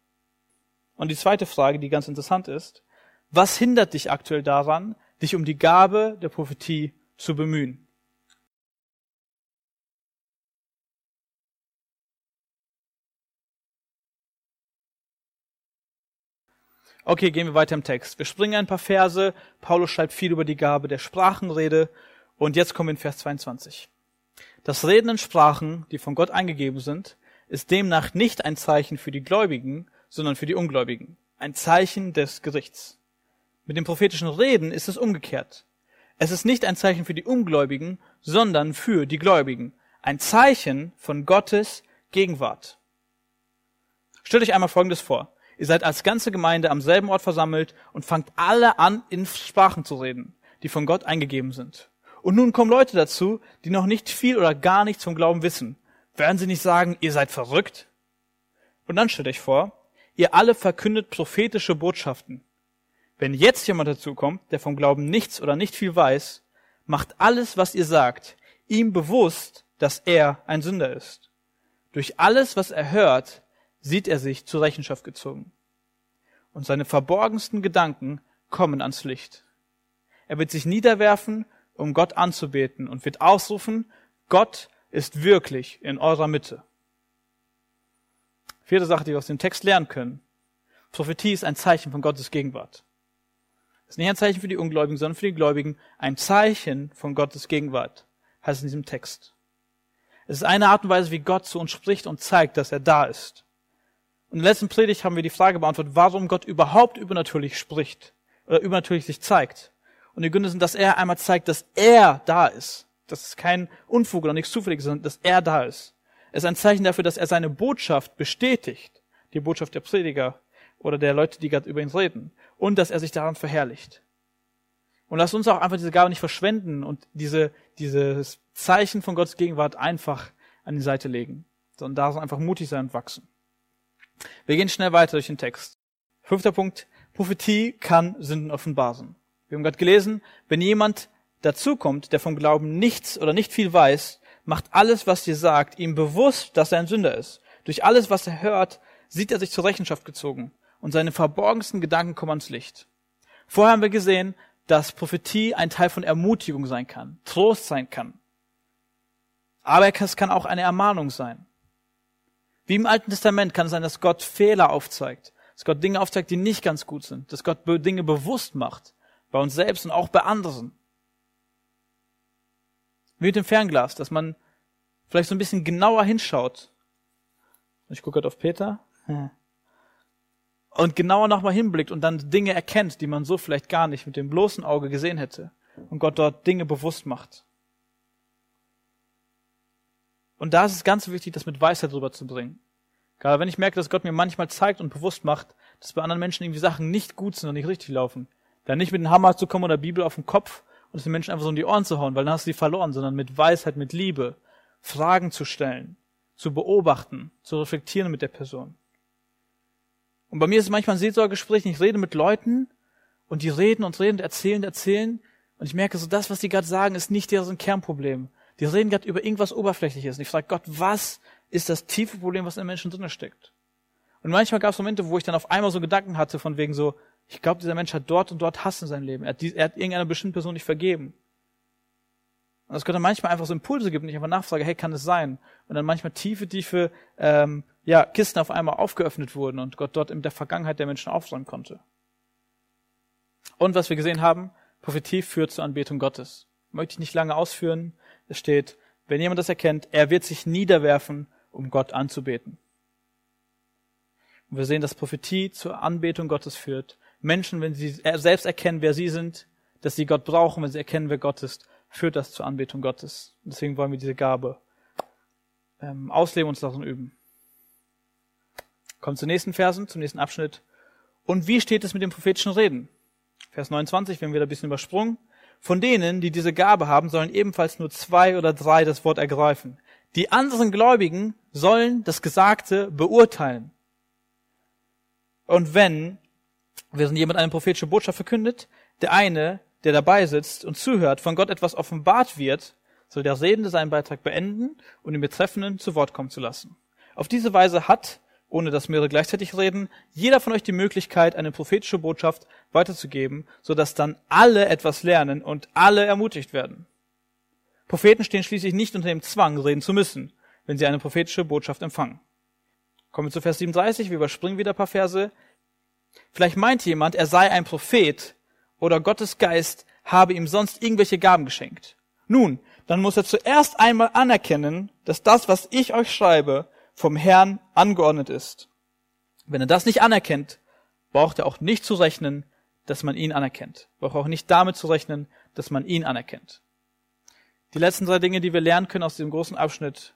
Und die zweite Frage, die ganz interessant ist, was hindert dich aktuell daran, dich um die Gabe der Prophetie zu bemühen? Okay, gehen wir weiter im Text. Wir springen ein paar Verse. Paulus schreibt viel über die Gabe der Sprachenrede und jetzt kommen wir in Vers 22. Das Reden in Sprachen, die von Gott eingegeben sind, ist demnach nicht ein Zeichen für die Gläubigen, sondern für die Ungläubigen. Ein Zeichen des Gerichts. Mit dem prophetischen Reden ist es umgekehrt. Es ist nicht ein Zeichen für die Ungläubigen, sondern für die Gläubigen. Ein Zeichen von Gottes Gegenwart. Stellt euch einmal Folgendes vor. Ihr seid als ganze Gemeinde am selben Ort versammelt und fangt alle an, in Sprachen zu reden, die von Gott eingegeben sind. Und nun kommen Leute dazu, die noch nicht viel oder gar nichts vom Glauben wissen. Werden sie nicht sagen, ihr seid verrückt? Und dann stellt euch vor, ihr alle verkündet prophetische Botschaften. Wenn jetzt jemand dazu kommt, der vom Glauben nichts oder nicht viel weiß, macht alles, was ihr sagt, ihm bewusst, dass er ein Sünder ist. Durch alles, was er hört, sieht er sich zur Rechenschaft gezogen. Und seine verborgensten Gedanken kommen ans Licht. Er wird sich niederwerfen um Gott anzubeten und wird ausrufen, Gott ist wirklich in eurer Mitte. Vierte Sache, die wir aus dem Text lernen können. Prophetie ist ein Zeichen von Gottes Gegenwart. Es ist nicht ein Zeichen für die Ungläubigen, sondern für die Gläubigen ein Zeichen von Gottes Gegenwart, heißt in diesem Text. Es ist eine Art und Weise, wie Gott zu uns spricht und zeigt, dass er da ist. Und in der letzten Predigt haben wir die Frage beantwortet, warum Gott überhaupt übernatürlich spricht oder übernatürlich sich zeigt. Und die Gründe sind, dass er einmal zeigt, dass er da ist. Das ist kein Unfug oder nichts Zufälliges, sondern dass er da ist. Es ist ein Zeichen dafür, dass er seine Botschaft bestätigt, die Botschaft der Prediger oder der Leute, die gerade über ihn reden, und dass er sich daran verherrlicht. Und lasst uns auch einfach diese Gabe nicht verschwenden und diese, dieses Zeichen von Gottes Gegenwart einfach an die Seite legen, sondern da einfach mutig sein und wachsen. Wir gehen schnell weiter durch den Text. Fünfter Punkt. Prophetie kann Sünden offenbaren. Wir haben gerade gelesen, wenn jemand dazukommt, der vom Glauben nichts oder nicht viel weiß, macht alles, was dir sagt, ihm bewusst, dass er ein Sünder ist. Durch alles, was er hört, sieht er sich zur Rechenschaft gezogen und seine verborgensten Gedanken kommen ans Licht. Vorher haben wir gesehen, dass Prophetie ein Teil von Ermutigung sein kann, Trost sein kann. Aber es kann auch eine Ermahnung sein. Wie im Alten Testament kann es sein, dass Gott Fehler aufzeigt, dass Gott Dinge aufzeigt, die nicht ganz gut sind, dass Gott Dinge bewusst macht, bei uns selbst und auch bei anderen. Wie mit dem Fernglas, dass man vielleicht so ein bisschen genauer hinschaut. Ich gucke gerade auf Peter. Und genauer nochmal hinblickt und dann Dinge erkennt, die man so vielleicht gar nicht mit dem bloßen Auge gesehen hätte. Und Gott dort Dinge bewusst macht. Und da ist es ganz wichtig, das mit Weisheit rüberzubringen. Gerade wenn ich merke, dass Gott mir manchmal zeigt und bewusst macht, dass bei anderen Menschen irgendwie Sachen nicht gut sind und nicht richtig laufen, dann nicht mit dem Hammer zu kommen oder Bibel auf den Kopf und es den Menschen einfach so um die Ohren zu hauen, weil dann hast du sie verloren, sondern mit Weisheit, mit Liebe, Fragen zu stellen, zu beobachten, zu reflektieren mit der Person. Und bei mir ist es manchmal ein Seelsorgegespräch, ich rede mit Leuten und die reden und reden erzählen erzählen und ich merke so, das, was die gerade sagen, ist nicht deren Kernproblem. Die reden gerade über irgendwas Oberflächliches. Und ich frage Gott, was ist das tiefe Problem, was in den Menschen drin steckt? Und manchmal gab es Momente, wo ich dann auf einmal so Gedanken hatte von wegen so, ich glaube, dieser Mensch hat dort und dort Hass in seinem Leben. Er hat, die, er hat irgendeiner bestimmten Person nicht vergeben. Und es könnte manchmal einfach so Impulse geben, und ich einfach nachfrage, hey, kann es sein? Und dann manchmal tiefe, tiefe ähm, ja, Kisten auf einmal aufgeöffnet wurden und Gott dort in der Vergangenheit der Menschen aufräumen konnte. Und was wir gesehen haben, Prophetie führt zur Anbetung Gottes. Möchte ich nicht lange ausführen. Es steht, wenn jemand das erkennt, er wird sich niederwerfen, um Gott anzubeten. Und wir sehen, dass Prophetie zur Anbetung Gottes führt. Menschen, wenn sie selbst erkennen, wer sie sind, dass sie Gott brauchen, wenn sie erkennen, wer Gott ist, führt das zur Anbetung Gottes. Deswegen wollen wir diese Gabe ähm, ausleben und uns darin üben. Kommt zu nächsten Versen, zum nächsten Abschnitt. Und wie steht es mit dem prophetischen Reden? Vers 29, wir haben wieder ein bisschen übersprungen. Von denen, die diese Gabe haben, sollen ebenfalls nur zwei oder drei das Wort ergreifen. Die anderen Gläubigen sollen das Gesagte beurteilen. Und wenn, während jemand eine prophetische Botschaft verkündet, der eine, der dabei sitzt und zuhört, von Gott etwas offenbart wird, soll der Redende seinen Beitrag beenden und den Betreffenden zu Wort kommen zu lassen. Auf diese Weise hat ohne dass mehrere gleichzeitig reden, jeder von euch die Möglichkeit, eine prophetische Botschaft weiterzugeben, so dass dann alle etwas lernen und alle ermutigt werden. Propheten stehen schließlich nicht unter dem Zwang, reden zu müssen, wenn sie eine prophetische Botschaft empfangen. Kommen wir zu Vers 37, wir überspringen wieder ein paar Verse. Vielleicht meint jemand, er sei ein Prophet oder Gottes Geist habe ihm sonst irgendwelche Gaben geschenkt. Nun, dann muss er zuerst einmal anerkennen, dass das, was ich euch schreibe, vom Herrn angeordnet ist. Wenn er das nicht anerkennt, braucht er auch nicht zu rechnen, dass man ihn anerkennt. Braucht auch nicht damit zu rechnen, dass man ihn anerkennt. Die letzten drei Dinge, die wir lernen können aus diesem großen Abschnitt.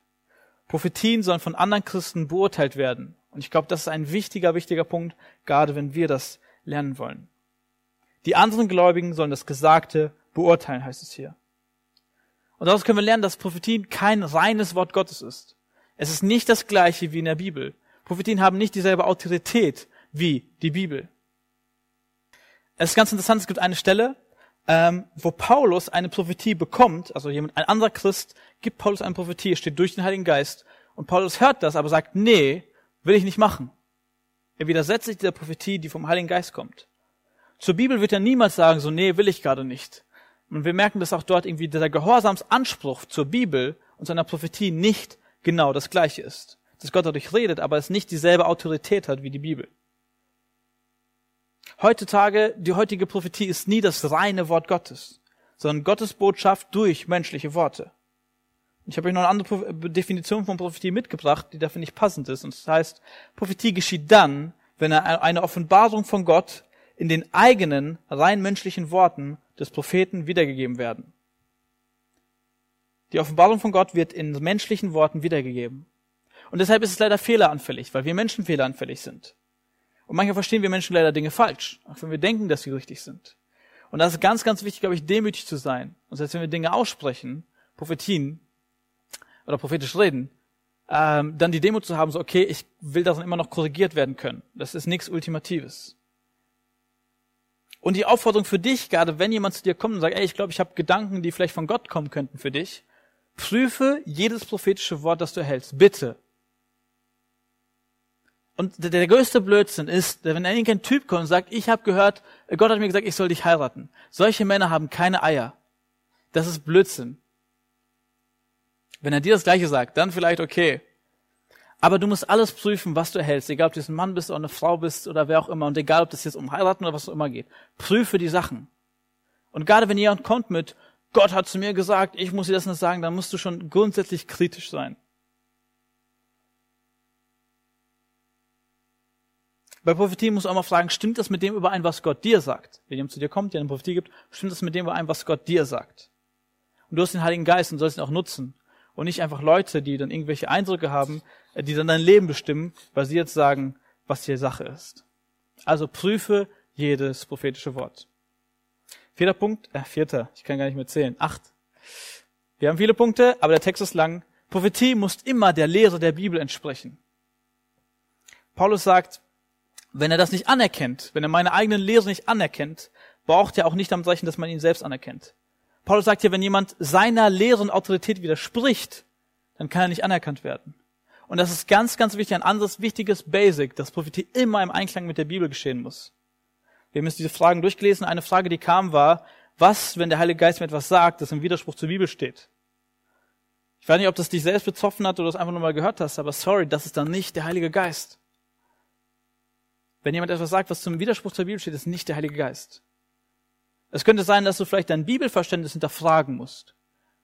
Prophetien sollen von anderen Christen beurteilt werden. Und ich glaube, das ist ein wichtiger, wichtiger Punkt, gerade wenn wir das lernen wollen. Die anderen Gläubigen sollen das Gesagte beurteilen, heißt es hier. Und daraus können wir lernen, dass Prophetien kein reines Wort Gottes ist. Es ist nicht das gleiche wie in der Bibel. Prophetien haben nicht dieselbe Autorität wie die Bibel. Es ist ganz interessant, es gibt eine Stelle, ähm, wo Paulus eine Prophetie bekommt, also jemand, ein anderer Christ gibt Paulus eine Prophetie, steht durch den Heiligen Geist, und Paulus hört das, aber sagt, nee, will ich nicht machen. Er widersetzt sich dieser Prophetie, die vom Heiligen Geist kommt. Zur Bibel wird er niemals sagen, so, nee, will ich gerade nicht. Und wir merken, dass auch dort irgendwie dieser Gehorsamsanspruch zur Bibel und zu einer Prophetie nicht genau das gleiche ist. Dass Gott dadurch redet, aber es nicht dieselbe Autorität hat wie die Bibel. Heutzutage, die heutige Prophetie ist nie das reine Wort Gottes, sondern Gottes Botschaft durch menschliche Worte. Ich habe euch noch eine andere Definition von Prophetie mitgebracht, die dafür nicht passend ist. Und das heißt, Prophetie geschieht dann, wenn eine Offenbarung von Gott in den eigenen, rein menschlichen Worten des Propheten wiedergegeben werden. Die Offenbarung von Gott wird in menschlichen Worten wiedergegeben. Und deshalb ist es leider fehleranfällig, weil wir Menschen fehleranfällig sind. Und manchmal verstehen wir Menschen leider Dinge falsch, auch wenn wir denken, dass sie richtig sind. Und das ist ganz, ganz wichtig, glaube ich, demütig zu sein. Und selbst wenn wir Dinge aussprechen, Prophetien oder prophetisch reden, ähm, dann die Demut zu haben, so okay, ich will das dann immer noch korrigiert werden können. Das ist nichts Ultimatives. Und die Aufforderung für dich, gerade wenn jemand zu dir kommt und sagt, ey, ich glaube, ich habe Gedanken, die vielleicht von Gott kommen könnten für dich, prüfe jedes prophetische Wort, das du erhältst. Bitte. Und der, der größte Blödsinn ist, wenn irgendein Typ kommt und sagt, ich habe gehört, Gott hat mir gesagt, ich soll dich heiraten. Solche Männer haben keine Eier. Das ist Blödsinn. Wenn er dir das Gleiche sagt, dann vielleicht okay. Aber du musst alles prüfen, was du erhältst, egal ob du jetzt ein Mann bist oder eine Frau bist oder wer auch immer und egal ob das jetzt um heiraten oder was auch immer geht. Prüfe die Sachen. Und gerade wenn jemand kommt mit, Gott hat zu mir gesagt, ich muss dir das nicht sagen, dann musst du schon grundsätzlich kritisch sein. Bei Prophetie muss man auch mal fragen, stimmt das mit dem überein, was Gott dir sagt? Wenn jemand zu dir kommt, der eine Prophetie gibt, stimmt das mit dem überein, was Gott dir sagt? Und du hast den Heiligen Geist und sollst ihn auch nutzen. Und nicht einfach Leute, die dann irgendwelche Eindrücke haben, äh, die dann dein Leben bestimmen, weil sie jetzt sagen, was hier Sache ist. Also prüfe jedes prophetische Wort. Vierter Punkt, äh, vierter, ich kann gar nicht mehr zählen, acht. Wir haben viele Punkte, aber der Text ist lang. Prophetie muss immer der Lehre der Bibel entsprechen. Paulus sagt, wenn er das nicht anerkennt, wenn er meine eigenen Lehre nicht anerkennt, braucht er auch nicht am Zeichen, dass man ihn selbst anerkennt. Paulus sagt hier, wenn jemand seiner Lehre und Autorität widerspricht, dann kann er nicht anerkannt werden. Und das ist ganz, ganz wichtig, ein anderes wichtiges Basic, dass Prophetie immer im Einklang mit der Bibel geschehen muss. Wir haben jetzt diese Fragen durchgelesen. Eine Frage, die kam, war, was, wenn der Heilige Geist mir etwas sagt, das im Widerspruch zur Bibel steht? Ich weiß nicht, ob das dich selbst betroffen hat oder das einfach nur mal gehört hast, aber sorry, das ist dann nicht der Heilige Geist. Wenn jemand etwas sagt, was zum Widerspruch zur Bibel steht, ist nicht der Heilige Geist. Es könnte sein, dass du vielleicht dein Bibelverständnis hinterfragen musst.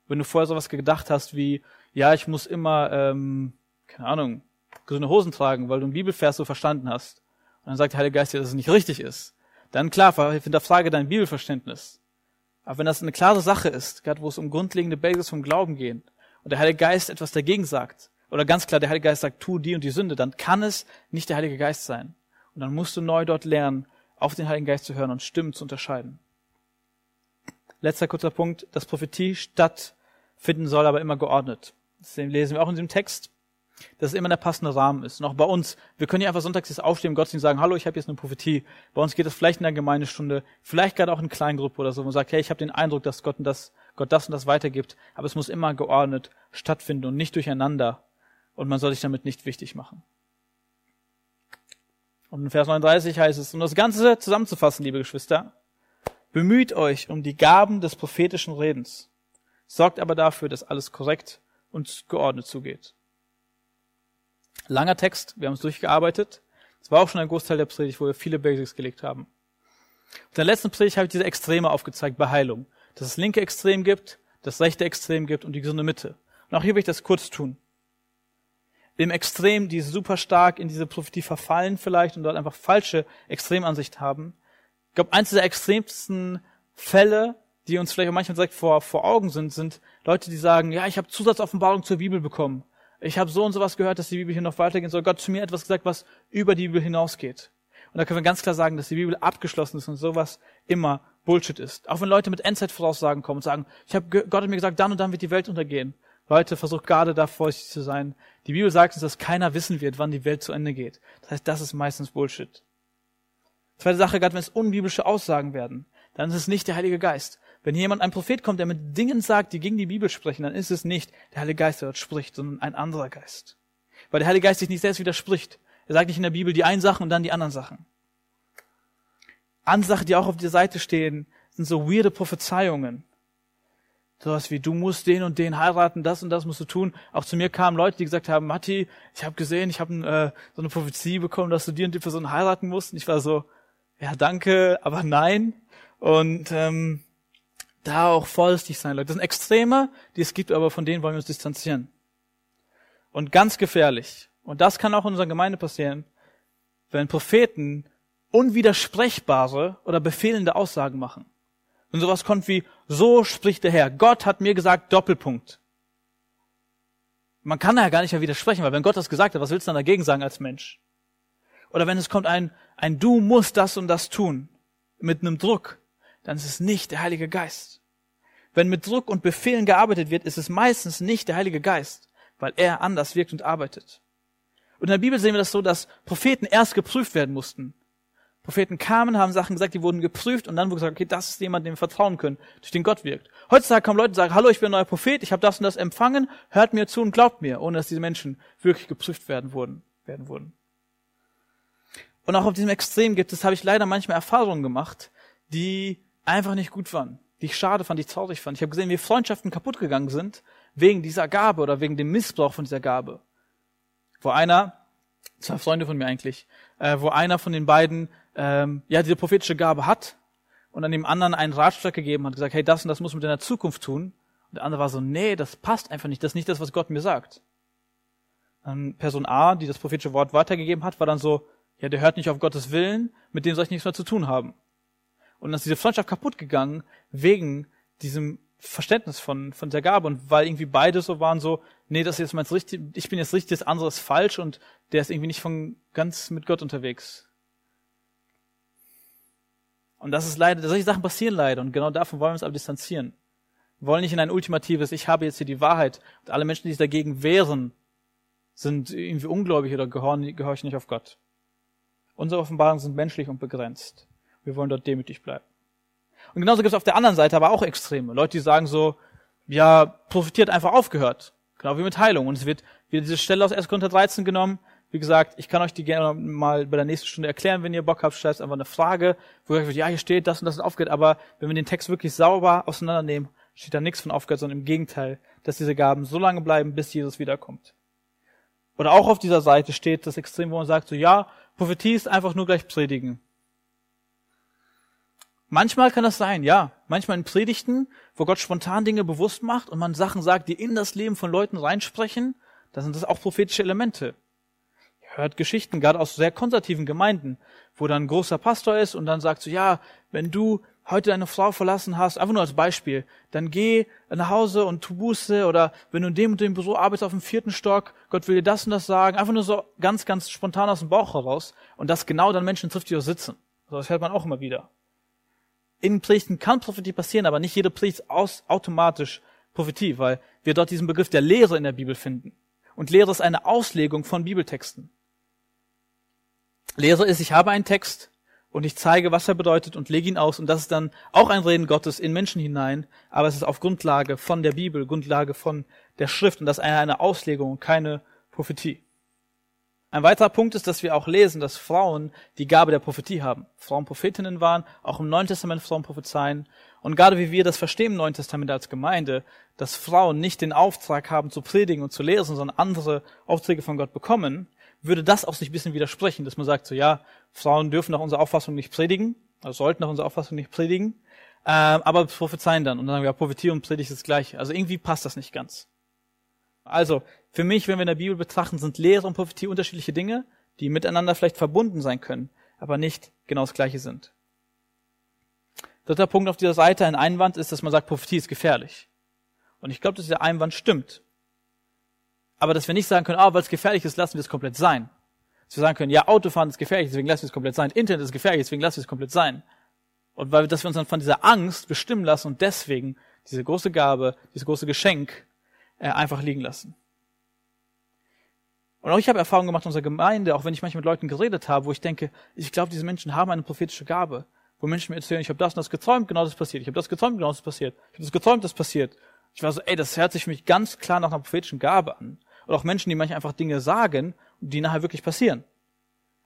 Wenn du vorher sowas gedacht hast wie, ja, ich muss immer, ähm, keine Ahnung, gesunde Hosen tragen, weil du einen Bibelvers so verstanden hast. Und dann sagt der Heilige Geist dir, dass es nicht richtig ist. Dann klar, hinterfrage dein Bibelverständnis. Aber wenn das eine klare Sache ist, gerade wo es um grundlegende Basis vom Glauben geht, und der Heilige Geist etwas dagegen sagt, oder ganz klar der Heilige Geist sagt, tu die und die Sünde, dann kann es nicht der Heilige Geist sein. Und dann musst du neu dort lernen, auf den Heiligen Geist zu hören und Stimmen zu unterscheiden. Letzter kurzer Punkt, dass Prophetie stattfinden soll, aber immer geordnet. Das lesen wir auch in diesem Text, dass es immer der passende Rahmen ist. Und auch bei uns, wir können ja einfach sonntags jetzt aufstehen im Gottesdienst sagen, hallo, ich habe jetzt eine Prophetie. Bei uns geht es vielleicht in der Gemeindestunde, vielleicht gerade auch in Kleingruppe oder so, man sagt, hey, ich habe den Eindruck, dass Gott, das, Gott das und das weitergibt, aber es muss immer geordnet stattfinden und nicht durcheinander. Und man soll sich damit nicht wichtig machen. Und in Vers 39 heißt es, um das Ganze zusammenzufassen, liebe Geschwister, bemüht euch um die Gaben des prophetischen Redens. Sorgt aber dafür, dass alles korrekt und geordnet zugeht. Langer Text, wir haben es durchgearbeitet. Es war auch schon ein Großteil der Predigt, wo wir viele Basics gelegt haben. In der letzten Predigt habe ich diese Extreme aufgezeigt bei Heilung. Dass es linke Extrem gibt, das rechte Extrem gibt und die gesunde Mitte. Und auch hier will ich das kurz tun im Extrem, die super stark in diese Prophetie verfallen vielleicht und dort einfach falsche Extremansicht haben. Ich glaube, eins der extremsten Fälle, die uns vielleicht auch manchmal direkt vor, vor Augen sind, sind Leute, die sagen, ja, ich habe Zusatzoffenbarung zur Bibel bekommen. Ich habe so und sowas gehört, dass die Bibel hier noch weitergehen soll. Gott zu mir etwas gesagt, was über die Bibel hinausgeht. Und da können wir ganz klar sagen, dass die Bibel abgeschlossen ist und sowas immer Bullshit ist. Auch wenn Leute mit Endzeitvoraussagen kommen und sagen, ich habe Gott hat mir gesagt, dann und dann wird die Welt untergehen. Leute, versucht gerade da vorsichtig zu sein. Die Bibel sagt uns, dass keiner wissen wird, wann die Welt zu Ende geht. Das heißt, das ist meistens Bullshit. Zweite Sache, gerade wenn es unbiblische Aussagen werden, dann ist es nicht der Heilige Geist. Wenn jemand, ein Prophet kommt, der mit Dingen sagt, die gegen die Bibel sprechen, dann ist es nicht der Heilige Geist, der dort spricht, sondern ein anderer Geist. Weil der Heilige Geist sich nicht selbst widerspricht. Er sagt nicht in der Bibel die einen Sachen und dann die anderen Sachen. Andere Sachen, die auch auf der Seite stehen, sind so weirde Prophezeiungen Sowas wie, du musst den und den heiraten, das und das musst du tun. Auch zu mir kamen Leute, die gesagt haben, Matti, ich habe gesehen, ich habe äh, so eine Prophezie bekommen, dass du die und die Person heiraten musst. Und ich war so, ja, danke, aber nein. Und ähm, da auch vorsichtig sein, Leute. Das sind Extreme, die es gibt, aber von denen wollen wir uns distanzieren. Und ganz gefährlich, und das kann auch in unserer Gemeinde passieren, wenn Propheten unwidersprechbare oder befehlende Aussagen machen. Wenn sowas kommt wie, so spricht der Herr. Gott hat mir gesagt, Doppelpunkt. Man kann da ja gar nicht mehr widersprechen, weil wenn Gott das gesagt hat, was willst du dann dagegen sagen als Mensch? Oder wenn es kommt ein, ein Du musst das und das tun, mit einem Druck, dann ist es nicht der Heilige Geist. Wenn mit Druck und Befehlen gearbeitet wird, ist es meistens nicht der Heilige Geist, weil er anders wirkt und arbeitet. Und in der Bibel sehen wir das so, dass Propheten erst geprüft werden mussten. Propheten kamen, haben Sachen gesagt, die wurden geprüft und dann wurde gesagt, okay, das ist jemand, dem wir vertrauen können, durch den Gott wirkt. Heutzutage kommen Leute und sagen, hallo, ich bin ein neuer Prophet, ich habe das und das empfangen, hört mir zu und glaubt mir, ohne dass diese Menschen wirklich geprüft werden wurden. Werden wurden. Und auch auf diesem Extrem gibt es, habe ich leider manchmal Erfahrungen gemacht, die einfach nicht gut waren, die ich schade fand, die ich traurig fand. Ich habe gesehen, wie Freundschaften kaputt gegangen sind wegen dieser Gabe oder wegen dem Missbrauch von dieser Gabe. Wo einer, zwei Freunde von mir eigentlich, äh, wo einer von den beiden ähm, ja diese prophetische Gabe hat und dann dem anderen einen Ratschlag gegeben hat, gesagt, hey, das und das muss du mit deiner Zukunft tun. Und der andere war so, nee, das passt einfach nicht, das ist nicht das, was Gott mir sagt. Dann Person A, die das prophetische Wort weitergegeben hat, war dann so, ja, der hört nicht auf Gottes Willen, mit dem soll ich nichts mehr zu tun haben. Und dann ist diese Freundschaft kaputt gegangen wegen diesem Verständnis von, von der Gabe und weil irgendwie beide so waren so, nee, das ist jetzt mein richtig, ich bin jetzt richtig, das andere ist falsch und der ist irgendwie nicht von ganz mit Gott unterwegs. Und das ist leider, solche Sachen passieren leider und genau davon wollen wir uns aber distanzieren. Wir wollen nicht in ein ultimatives, ich habe jetzt hier die Wahrheit und alle Menschen, die sich dagegen wehren, sind irgendwie ungläubig oder gehorchen, gehorchen nicht auf Gott. Unsere Offenbarungen sind menschlich und begrenzt. Wir wollen dort demütig bleiben. Und genauso gibt es auf der anderen Seite aber auch Extreme. Leute, die sagen so, ja, profitiert einfach aufgehört. Genau wie mit Heilung. Und es wird wieder diese Stelle aus 1. Korinther 13 genommen. Wie gesagt, ich kann euch die gerne mal bei der nächsten Stunde erklären, wenn ihr Bock habt. Schreibt einfach eine Frage, wo ihr sagt, ja, hier steht das und das und aufgehört. Aber wenn wir den Text wirklich sauber auseinandernehmen, steht da nichts von aufgehört, sondern im Gegenteil, dass diese Gaben so lange bleiben, bis Jesus wiederkommt. Oder auch auf dieser Seite steht das Extrem, wo man sagt so, ja, Prophetie ist einfach nur gleich predigen. Manchmal kann das sein, ja. Manchmal in Predigten, wo Gott spontan Dinge bewusst macht und man Sachen sagt, die in das Leben von Leuten reinsprechen, da sind das auch prophetische Elemente. Hört Geschichten, gerade aus sehr konservativen Gemeinden, wo dann ein großer Pastor ist und dann sagt so, ja, wenn du heute deine Frau verlassen hast, einfach nur als Beispiel, dann geh nach Hause und tu Buße oder wenn du in dem und dem Büro arbeitest auf dem vierten Stock, Gott will dir das und das sagen, einfach nur so ganz, ganz spontan aus dem Bauch heraus und das genau dann Menschen trifft, die da sitzen. So, das hört man auch immer wieder in Predigten kann Prophetie passieren, aber nicht jede Predigt aus, automatisch Prophetie, weil wir dort diesen Begriff der Lehre in der Bibel finden. Und Lehre ist eine Auslegung von Bibeltexten. Lehre ist, ich habe einen Text und ich zeige, was er bedeutet und lege ihn aus und das ist dann auch ein Reden Gottes in Menschen hinein, aber es ist auf Grundlage von der Bibel, Grundlage von der Schrift und das ist eine Auslegung und keine Prophetie. Ein weiterer Punkt ist, dass wir auch lesen, dass Frauen die Gabe der Prophetie haben. Frauen Prophetinnen waren, auch im Neuen Testament Frauen prophezeien. Und gerade wie wir das verstehen im Neuen Testament als Gemeinde, dass Frauen nicht den Auftrag haben zu predigen und zu lesen, sondern andere Aufträge von Gott bekommen, würde das auch sich ein bisschen widersprechen, dass man sagt so, ja, Frauen dürfen nach unserer Auffassung nicht predigen, also sollten nach unserer Auffassung nicht predigen, äh, aber prophezeien dann. Und dann sagen wir, ja, Prophetie und Predigt ist das gleiche. Also irgendwie passt das nicht ganz. Also, für mich, wenn wir in der Bibel betrachten, sind Lehre und Prophetie unterschiedliche Dinge, die miteinander vielleicht verbunden sein können, aber nicht genau das gleiche sind. Dritter Punkt auf dieser Seite, ein Einwand, ist, dass man sagt, Prophetie ist gefährlich. Und ich glaube, dass dieser Einwand stimmt. Aber dass wir nicht sagen können, ah, weil es gefährlich ist, lassen wir es komplett sein. Dass wir sagen können, ja, Autofahren ist gefährlich, deswegen lassen wir es komplett sein. Internet ist gefährlich, deswegen lassen wir es komplett sein. Und weil, dass wir uns dann von dieser Angst bestimmen lassen und deswegen diese große Gabe, dieses große Geschenk äh, einfach liegen lassen. Und auch ich habe Erfahrungen gemacht in unserer Gemeinde, auch wenn ich manchmal mit Leuten geredet habe, wo ich denke, ich glaube, diese Menschen haben eine prophetische Gabe. Wo Menschen mir erzählen, ich habe das und das geträumt, genau das passiert. Ich habe das geträumt, genau das passiert. Ich habe das geträumt, das passiert. Ich war so, ey, das hört sich für mich ganz klar nach einer prophetischen Gabe an. Oder auch Menschen, die manchmal einfach Dinge sagen, die nachher wirklich passieren.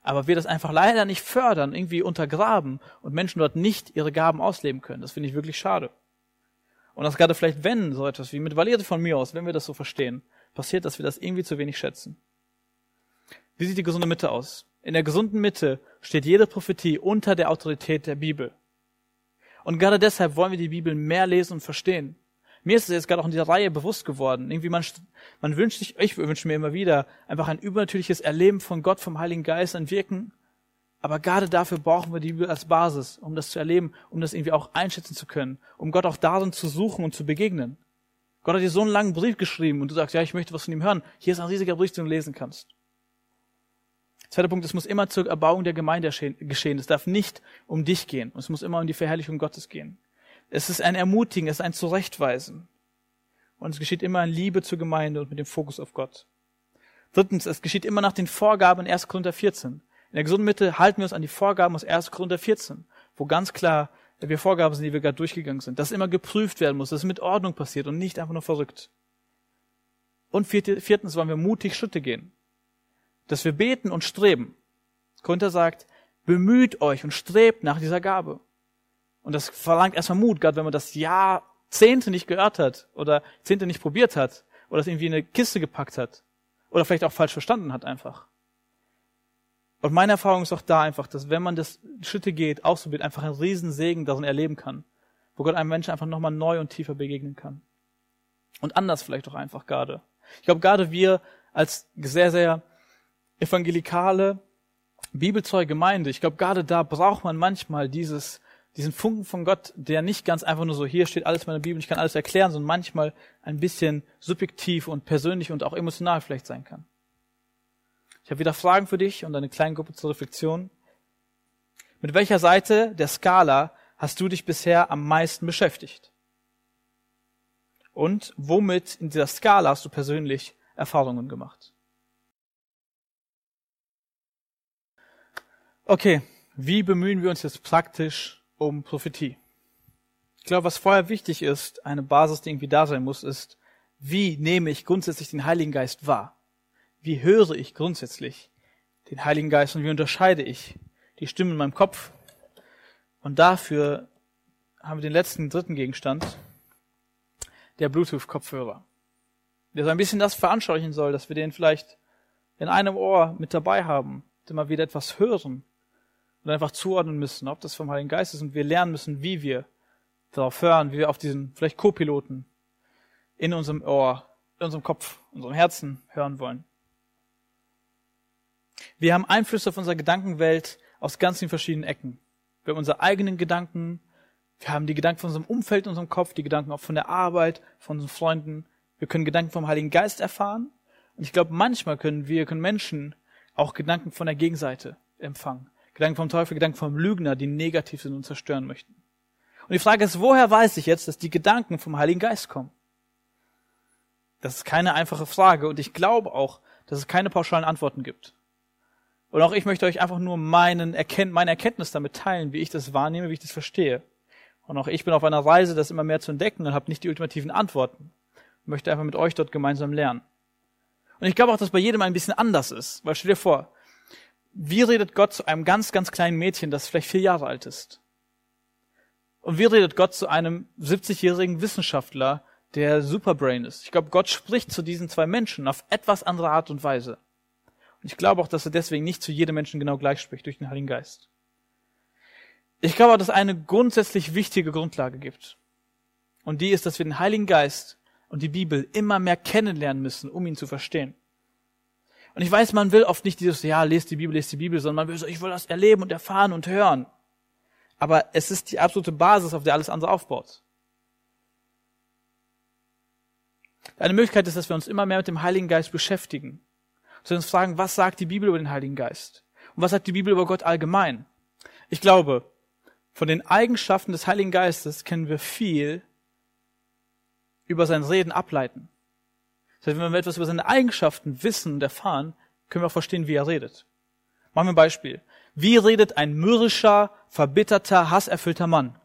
Aber wir das einfach leider nicht fördern, irgendwie untergraben und Menschen dort nicht ihre Gaben ausleben können. Das finde ich wirklich schade. Und dass gerade vielleicht, wenn so etwas wie mit Valerie von mir aus, wenn wir das so verstehen, passiert, dass wir das irgendwie zu wenig schätzen. Wie sieht die gesunde Mitte aus? In der gesunden Mitte steht jede Prophetie unter der Autorität der Bibel. Und gerade deshalb wollen wir die Bibel mehr lesen und verstehen. Mir ist es jetzt gerade auch in dieser Reihe bewusst geworden. Irgendwie man, man wünscht sich, ich wünsche mir immer wieder, einfach ein übernatürliches Erleben von Gott, vom Heiligen Geist, ein Wirken. Aber gerade dafür brauchen wir die Bibel als Basis, um das zu erleben, um das irgendwie auch einschätzen zu können, um Gott auch darin zu suchen und zu begegnen. Gott hat dir so einen langen Brief geschrieben und du sagst, ja, ich möchte was von ihm hören. Hier ist ein riesiger Brief, den du lesen kannst. Zweiter Punkt, es muss immer zur Erbauung der Gemeinde geschehen. Es darf nicht um dich gehen. Es muss immer um die Verherrlichung Gottes gehen. Es ist ein Ermutigen, es ist ein Zurechtweisen. Und es geschieht immer in Liebe zur Gemeinde und mit dem Fokus auf Gott. Drittens, es geschieht immer nach den Vorgaben in 1. Korinther 14. In der gesunden Mitte halten wir uns an die Vorgaben aus 1. Korinther 14, wo ganz klar wir Vorgaben sind, die wir gerade durchgegangen sind. Dass immer geprüft werden muss, dass es mit Ordnung passiert und nicht einfach nur verrückt. Und viertens wollen wir mutig Schritte gehen dass wir beten und streben. Korinther sagt, bemüht euch und strebt nach dieser Gabe. Und das verlangt erstmal Mut, gerade wenn man das Jahrzehnte nicht gehört hat oder Zehnte nicht probiert hat oder es irgendwie in eine Kiste gepackt hat oder vielleicht auch falsch verstanden hat einfach. Und meine Erfahrung ist auch da einfach, dass wenn man das Schritte geht, ausprobiert, einfach einen riesen Segen darin erleben kann, wo Gott einem Menschen einfach nochmal neu und tiefer begegnen kann. Und anders vielleicht auch einfach gerade. Ich glaube, gerade wir als sehr, sehr evangelikale, bibeltreue Gemeinde, ich glaube, gerade da braucht man manchmal dieses, diesen Funken von Gott, der nicht ganz einfach nur so, hier steht alles in meiner Bibel, ich kann alles erklären, sondern manchmal ein bisschen subjektiv und persönlich und auch emotional vielleicht sein kann. Ich habe wieder Fragen für dich und eine kleine Gruppe zur Reflexion. Mit welcher Seite der Skala hast du dich bisher am meisten beschäftigt? Und womit in dieser Skala hast du persönlich Erfahrungen gemacht? Okay, wie bemühen wir uns jetzt praktisch um Prophetie? Ich glaube, was vorher wichtig ist, eine Basis, die irgendwie da sein muss, ist, wie nehme ich grundsätzlich den Heiligen Geist wahr? Wie höre ich grundsätzlich den Heiligen Geist und wie unterscheide ich die Stimme in meinem Kopf? Und dafür haben wir den letzten dritten Gegenstand, der Bluetooth-Kopfhörer, der so ein bisschen das veranschaulichen soll, dass wir den vielleicht in einem Ohr mit dabei haben, immer wieder etwas hören, und einfach zuordnen müssen, ob das vom Heiligen Geist ist und wir lernen müssen, wie wir darauf hören, wie wir auf diesen vielleicht Co-Piloten in unserem Ohr, in unserem Kopf, in unserem Herzen hören wollen. Wir haben Einflüsse auf unsere Gedankenwelt aus ganz vielen verschiedenen Ecken. Wir haben unsere eigenen Gedanken, wir haben die Gedanken von unserem Umfeld in unserem Kopf, die Gedanken auch von der Arbeit, von unseren Freunden. Wir können Gedanken vom Heiligen Geist erfahren. Und ich glaube, manchmal können wir, können Menschen auch Gedanken von der Gegenseite empfangen. Gedanken vom Teufel, Gedanken vom Lügner, die negativ sind und zerstören möchten. Und die Frage ist, woher weiß ich jetzt, dass die Gedanken vom Heiligen Geist kommen? Das ist keine einfache Frage und ich glaube auch, dass es keine pauschalen Antworten gibt. Und auch ich möchte euch einfach nur meinen Erkennt meine Erkenntnis damit teilen, wie ich das wahrnehme, wie ich das verstehe. Und auch ich bin auf einer Reise, das immer mehr zu entdecken und habe nicht die ultimativen Antworten. Ich möchte einfach mit euch dort gemeinsam lernen. Und ich glaube auch, dass bei jedem ein bisschen anders ist. Weil stell dir vor, wie redet Gott zu einem ganz, ganz kleinen Mädchen, das vielleicht vier Jahre alt ist? Und wie redet Gott zu einem 70-jährigen Wissenschaftler, der Superbrain ist? Ich glaube, Gott spricht zu diesen zwei Menschen auf etwas andere Art und Weise. Und ich glaube auch, dass er deswegen nicht zu jedem Menschen genau gleich spricht durch den Heiligen Geist. Ich glaube auch, dass es eine grundsätzlich wichtige Grundlage gibt. Und die ist, dass wir den Heiligen Geist und die Bibel immer mehr kennenlernen müssen, um ihn zu verstehen. Und ich weiß, man will oft nicht dieses, ja, lest die Bibel, lest die Bibel, sondern man will so, ich will das erleben und erfahren und hören. Aber es ist die absolute Basis, auf der alles andere aufbaut. Eine Möglichkeit ist, dass wir uns immer mehr mit dem Heiligen Geist beschäftigen. Wir uns fragen, was sagt die Bibel über den Heiligen Geist? Und was sagt die Bibel über Gott allgemein? Ich glaube, von den Eigenschaften des Heiligen Geistes können wir viel über sein Reden ableiten. Das heißt, wenn wir etwas über seine Eigenschaften wissen und erfahren, können wir auch verstehen, wie er redet. Machen wir ein Beispiel. Wie redet ein mürrischer, verbitterter, hasserfüllter Mann?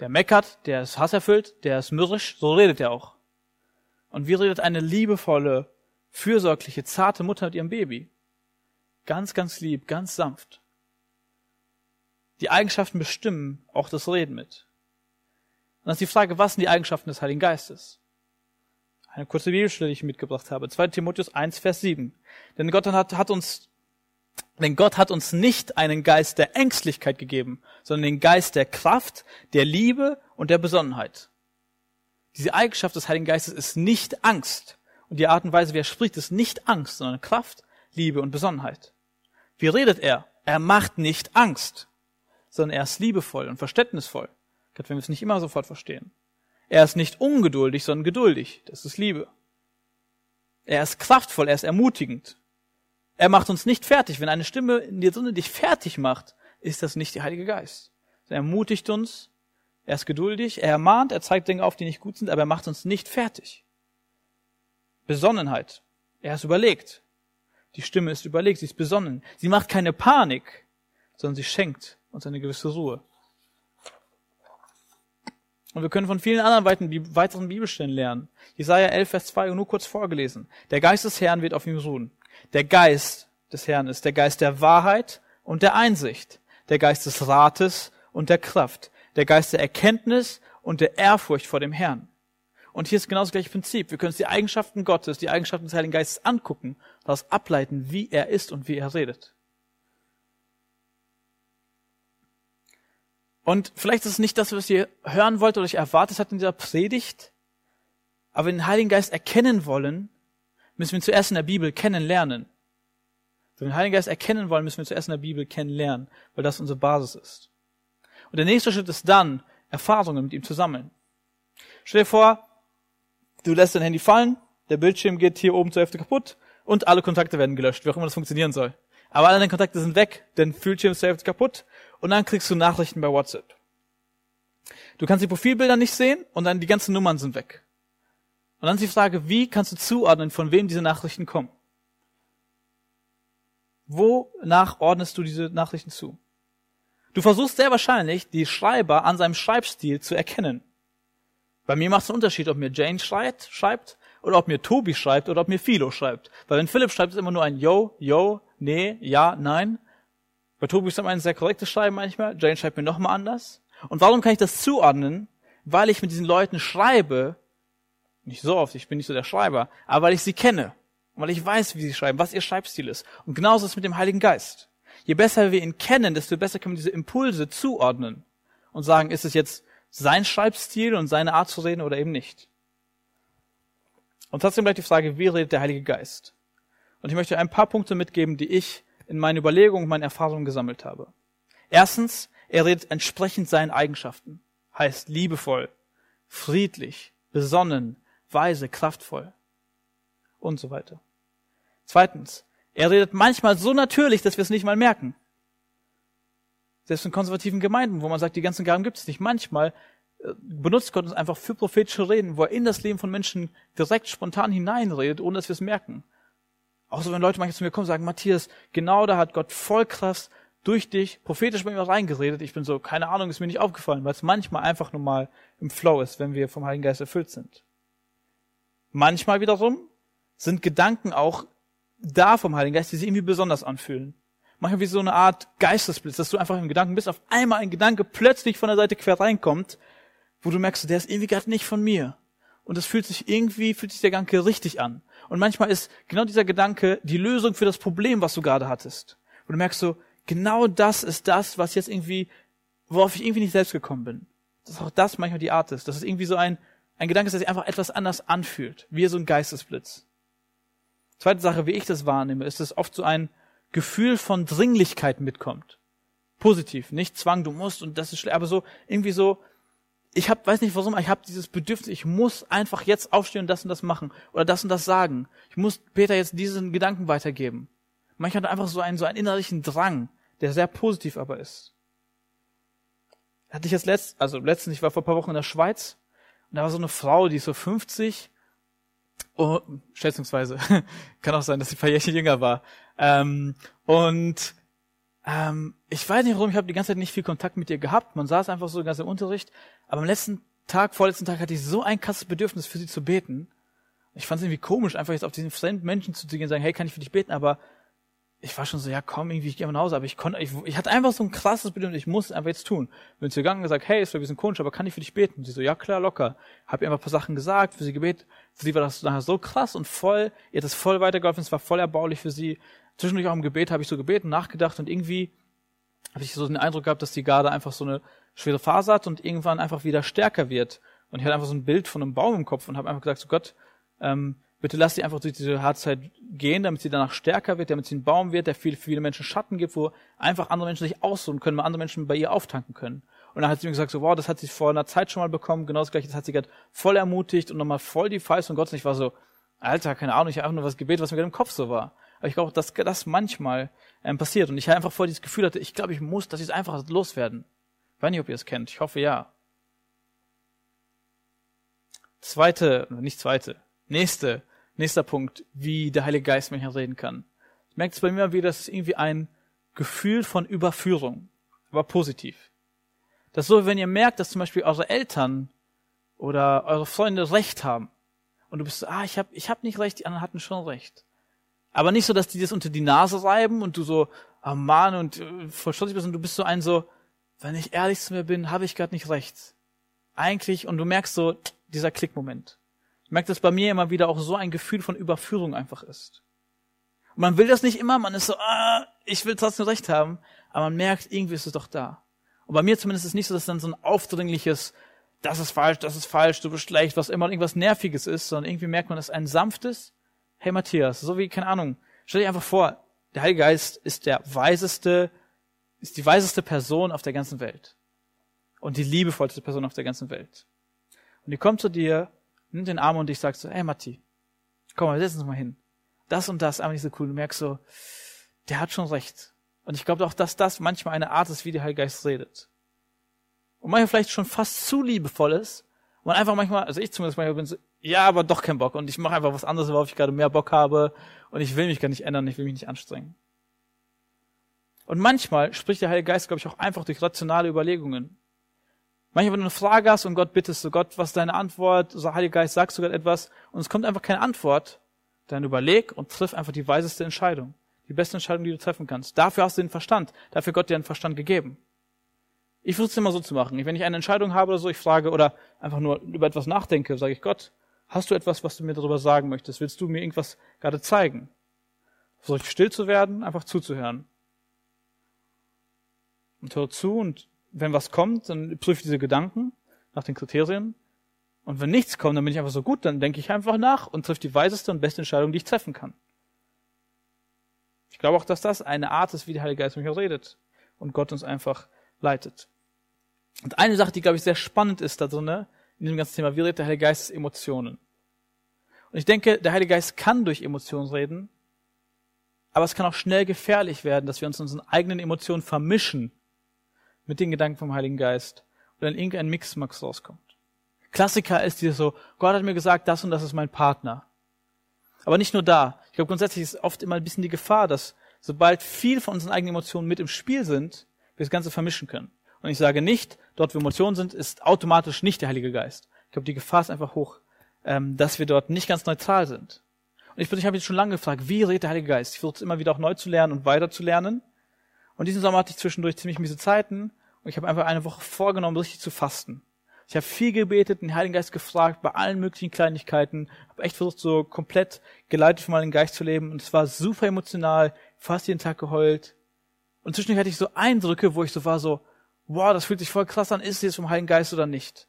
Der meckert, der ist hasserfüllt, der ist mürrisch, so redet er auch. Und wie redet eine liebevolle, fürsorgliche, zarte Mutter mit ihrem Baby? Ganz, ganz lieb, ganz sanft. Die Eigenschaften bestimmen auch das Reden mit. dann ist die Frage, was sind die Eigenschaften des Heiligen Geistes? Eine kurze Bibelstelle, die ich mitgebracht habe. 2 Timotheus 1, Vers 7. Denn Gott hat, hat uns, denn Gott hat uns nicht einen Geist der Ängstlichkeit gegeben, sondern den Geist der Kraft, der Liebe und der Besonnenheit. Diese Eigenschaft des Heiligen Geistes ist nicht Angst. Und die Art und Weise, wie er spricht, ist nicht Angst, sondern Kraft, Liebe und Besonnenheit. Wie redet er? Er macht nicht Angst, sondern er ist liebevoll und verständnisvoll. Gerade wenn wir es nicht immer sofort verstehen. Er ist nicht ungeduldig, sondern geduldig. Das ist Liebe. Er ist kraftvoll, er ist ermutigend. Er macht uns nicht fertig. Wenn eine Stimme in dir drin dich fertig macht, ist das nicht der Heilige Geist. Er ermutigt uns, er ist geduldig, er ermahnt, er zeigt Dinge auf, die nicht gut sind, aber er macht uns nicht fertig. Besonnenheit. Er ist überlegt. Die Stimme ist überlegt, sie ist besonnen. Sie macht keine Panik, sondern sie schenkt uns eine gewisse Ruhe. Und wir können von vielen anderen weiteren Bibelstellen lernen. Jesaja 11, Vers 2, nur kurz vorgelesen. Der Geist des Herrn wird auf ihm ruhen. Der Geist des Herrn ist der Geist der Wahrheit und der Einsicht. Der Geist des Rates und der Kraft. Der Geist der Erkenntnis und der Ehrfurcht vor dem Herrn. Und hier ist genau das gleiche Prinzip. Wir können uns die Eigenschaften Gottes, die Eigenschaften des Heiligen Geistes angucken, daraus ableiten, wie er ist und wie er redet. Und vielleicht ist es nicht das, was ihr hören wollt oder ich erwartet habt in dieser Predigt. Aber wenn wir den Heiligen Geist erkennen wollen, müssen wir ihn zuerst in der Bibel kennenlernen. Wenn wir den Heiligen Geist erkennen wollen, müssen wir ihn zuerst in der Bibel kennenlernen, weil das unsere Basis ist. Und der nächste Schritt ist dann, Erfahrungen mit ihm zu sammeln. Stell dir vor, du lässt dein Handy fallen, der Bildschirm geht hier oben zur Hälfte kaputt und alle Kontakte werden gelöscht, wie auch immer das funktionieren soll. Aber alle deine Kontakte sind weg, denn Bildschirm ist zur Hälfte kaputt und dann kriegst du Nachrichten bei WhatsApp. Du kannst die Profilbilder nicht sehen und dann die ganzen Nummern sind weg. Und dann ist die Frage, wie kannst du zuordnen, von wem diese Nachrichten kommen? Wonach ordnest du diese Nachrichten zu? Du versuchst sehr wahrscheinlich, die Schreiber an seinem Schreibstil zu erkennen. Bei mir macht es einen Unterschied, ob mir Jane schreibt, schreibt oder ob mir Tobi schreibt oder ob mir Philo schreibt. Weil wenn Philipp schreibt, ist immer nur ein Yo, Yo, nee, ja, nein. Bei Tobi ist ein sehr korrektes Schreiben manchmal. Jane schreibt mir nochmal anders. Und warum kann ich das zuordnen? Weil ich mit diesen Leuten schreibe, nicht so oft, ich bin nicht so der Schreiber, aber weil ich sie kenne. Und weil ich weiß, wie sie schreiben, was ihr Schreibstil ist. Und genauso ist es mit dem Heiligen Geist. Je besser wir ihn kennen, desto besser können wir diese Impulse zuordnen und sagen, ist es jetzt sein Schreibstil und seine Art zu reden oder eben nicht. Und trotzdem bleibt die Frage, wie redet der Heilige Geist? Und ich möchte ein paar Punkte mitgeben, die ich in meinen Überlegungen meinen Erfahrungen gesammelt habe. Erstens, er redet entsprechend seinen Eigenschaften. Heißt liebevoll, friedlich, besonnen, weise, kraftvoll und so weiter. Zweitens, er redet manchmal so natürlich, dass wir es nicht mal merken. Selbst in konservativen Gemeinden, wo man sagt, die ganzen Gaben gibt es nicht. Manchmal äh, benutzt Gott uns einfach für prophetische Reden, wo er in das Leben von Menschen direkt spontan hineinredet, ohne dass wir es merken. Auch so, wenn Leute manchmal zu mir kommen und sagen, Matthias, genau da hat Gott voll Kraft durch dich prophetisch bei mir reingeredet. Ich bin so, keine Ahnung, ist mir nicht aufgefallen, weil es manchmal einfach nur mal im Flow ist, wenn wir vom Heiligen Geist erfüllt sind. Manchmal wiederum sind Gedanken auch da vom Heiligen Geist, die sich irgendwie besonders anfühlen. Manchmal wie so eine Art Geistesblitz, dass du einfach im Gedanken bist, auf einmal ein Gedanke plötzlich von der Seite quer reinkommt, wo du merkst, der ist irgendwie gerade nicht von mir. Und es fühlt sich irgendwie, fühlt sich der Gedanke richtig an. Und manchmal ist genau dieser Gedanke die Lösung für das Problem, was du gerade hattest. Und du merkst so, genau das ist das, was jetzt irgendwie, worauf ich irgendwie nicht selbst gekommen bin. Dass auch das manchmal die Art ist. Dass es irgendwie so ein, ein Gedanke ist, der sich einfach etwas anders anfühlt. Wie so ein Geistesblitz. Zweite Sache, wie ich das wahrnehme, ist, dass oft so ein Gefühl von Dringlichkeit mitkommt. Positiv, nicht Zwang, du musst und das ist schlecht, aber so irgendwie so, ich hab, weiß nicht warum, ich habe dieses Bedürfnis, ich muss einfach jetzt aufstehen und das und das machen oder das und das sagen. Ich muss Peter jetzt diesen Gedanken weitergeben. Manchmal hat einfach so einen, so einen innerlichen Drang, der sehr positiv aber ist. Hatte ich jetzt letzt, also letztens, ich war vor ein paar Wochen in der Schweiz und da war so eine Frau, die ist so 50, oh, schätzungsweise, kann auch sein, dass sie ein paar Jährchen jünger war. Ähm, und ähm, ich weiß nicht warum, ich habe die ganze Zeit nicht viel Kontakt mit ihr gehabt. Man saß einfach so ganz im Unterricht. Aber am letzten Tag, vorletzten Tag hatte ich so ein krasses Bedürfnis für sie zu beten. Ich fand es irgendwie komisch, einfach jetzt auf diesen fremden Menschen zu gehen und sagen, hey, kann ich für dich beten? Aber ich war schon so, ja komm, irgendwie, ich gehe mal nach Hause, aber ich konnte, ich, ich hatte einfach so ein krasses Bedürfnis, ich muss es einfach jetzt tun. Bin zu gegangen und gesagt, hey, ist ein bisschen komisch, aber kann ich für dich beten? Und sie so, ja klar, locker. Hab ihr einfach ein paar Sachen gesagt, für sie gebetet. Für sie war das nachher so krass und voll, ihr hat das voll weitergeholfen, es war voll erbaulich für sie. Zwischendurch auch im Gebet habe ich so gebeten, nachgedacht und irgendwie habe ich so den Eindruck gehabt, dass die Garde einfach so eine schwere Phase hat und irgendwann einfach wieder stärker wird. Und ich hatte einfach so ein Bild von einem Baum im Kopf und habe einfach gesagt, so Gott, ähm, bitte lass sie einfach durch diese Hartzeit gehen, damit sie danach stärker wird, damit sie ein Baum wird, der viel, viele Menschen Schatten gibt, wo einfach andere Menschen sich aussuchen können, mal andere Menschen bei ihr auftanken können. Und dann hat sie mir gesagt, so, wow, das hat sie vor einer Zeit schon mal bekommen, genau das gleiche, das hat sie gerade voll ermutigt und nochmal voll die Verheißung Gottes. Und ich war so, Alter, keine Ahnung, ich habe einfach nur was gebetet, was mir gerade im Kopf so war. Aber ich glaube, dass das manchmal ähm, passiert. Und ich einfach voll dieses Gefühl hatte, ich glaube, ich muss, dass ich es einfach loswerden. Ich weiß nicht, ob ihr es kennt. Ich hoffe, ja. Zweite, nicht zweite, nächste, nächster Punkt, wie der Heilige Geist manchmal reden kann. Ich merke es bei mir wieder, das ist irgendwie ein Gefühl von Überführung, aber positiv. Das ist so, wenn ihr merkt, dass zum Beispiel eure Eltern oder eure Freunde Recht haben. Und du bist so, ah, ich hab, ich hab nicht recht, die anderen hatten schon Recht. Aber nicht so, dass die das unter die Nase reiben und du so, ah Mann, und äh, voll stolz bist und du bist so ein so, wenn ich ehrlich zu mir bin, habe ich gerade nicht recht. Eigentlich, und du merkst so, dieser Klickmoment. Ich merke, dass bei mir immer wieder auch so ein Gefühl von Überführung einfach ist. Und man will das nicht immer, man ist so, ah, ich will trotzdem recht haben, aber man merkt, irgendwie ist es doch da. Und bei mir zumindest ist es nicht so, dass dann so ein aufdringliches, das ist falsch, das ist falsch, du bist schlecht, was immer irgendwas Nerviges ist, sondern irgendwie merkt man, dass ein sanftes, hey Matthias, so wie, keine Ahnung, stell dir einfach vor, der Heilige Geist ist der weiseste, ist die weiseste Person auf der ganzen Welt. Und die liebevollste Person auf der ganzen Welt. Und die kommt zu dir nimmt den Arm und ich sag so, hey Matti, komm mal, setz uns mal hin. Das und das, aber nicht so cool. Du merkst so, der hat schon recht. Und ich glaube auch, dass das manchmal eine Art ist, wie der Heilige Geist redet. Und manchmal vielleicht schon fast zu liebevoll ist. Und einfach manchmal, also ich zumindest manchmal bin so, ja, aber doch kein Bock. Und ich mache einfach was anderes, worauf ich gerade mehr Bock habe. Und ich will mich gar nicht ändern, ich will mich nicht anstrengen. Und manchmal spricht der Heilige Geist, glaube ich, auch einfach durch rationale Überlegungen. Manchmal, wenn du eine Frage hast und Gott bittest, so Gott, was ist deine Antwort? So Heiliger Geist, sagst du Gott etwas und es kommt einfach keine Antwort, dann überleg und triff einfach die weiseste Entscheidung. Die beste Entscheidung, die du treffen kannst. Dafür hast du den Verstand. Dafür Gott dir einen Verstand gegeben. Ich versuche es immer so zu machen. Wenn ich eine Entscheidung habe oder so, ich frage oder einfach nur über etwas nachdenke, sage ich Gott, hast du etwas, was du mir darüber sagen möchtest? Willst du mir irgendwas gerade zeigen? Versuche ich still zu werden, einfach zuzuhören. Und hör zu und wenn was kommt, dann prüfe diese Gedanken nach den Kriterien. Und wenn nichts kommt, dann bin ich einfach so gut, dann denke ich einfach nach und trifft die weiseste und beste Entscheidung, die ich treffen kann. Ich glaube auch, dass das eine Art ist, wie der Heilige Geist mit mir redet und Gott uns einfach leitet. Und eine Sache, die, glaube ich, sehr spannend ist da drin, in diesem ganzen Thema, wie redet der Heilige Geist Emotionen? Und ich denke, der Heilige Geist kann durch Emotionen reden, aber es kann auch schnell gefährlich werden, dass wir uns unseren eigenen Emotionen vermischen mit den Gedanken vom Heiligen Geist und dann irgendein Mixmax rauskommt. Klassiker ist dieses so, Gott hat mir gesagt, das und das ist mein Partner. Aber nicht nur da. Ich glaube, grundsätzlich ist oft immer ein bisschen die Gefahr, dass sobald viel von unseren eigenen Emotionen mit im Spiel sind, wir das Ganze vermischen können. Und ich sage nicht, dort wo Emotionen sind, ist automatisch nicht der Heilige Geist. Ich glaube, die Gefahr ist einfach hoch, ähm, dass wir dort nicht ganz neutral sind. Und ich, ich habe jetzt schon lange gefragt, wie redet der Heilige Geist? Ich versuche es immer wieder auch neu zu lernen und weiter zu lernen. Und diesen Sommer hatte ich zwischendurch ziemlich miese Zeiten und ich habe einfach eine Woche vorgenommen, richtig zu fasten. Ich habe viel gebetet, den Heiligen Geist gefragt, bei allen möglichen Kleinigkeiten, habe echt versucht, so komplett geleitet von meinem Geist zu leben und es war super emotional, fast jeden Tag geheult. Und zwischendurch hatte ich so Eindrücke, wo ich so war, so, wow, das fühlt sich voll krass an, ist es jetzt vom Heiligen Geist oder nicht?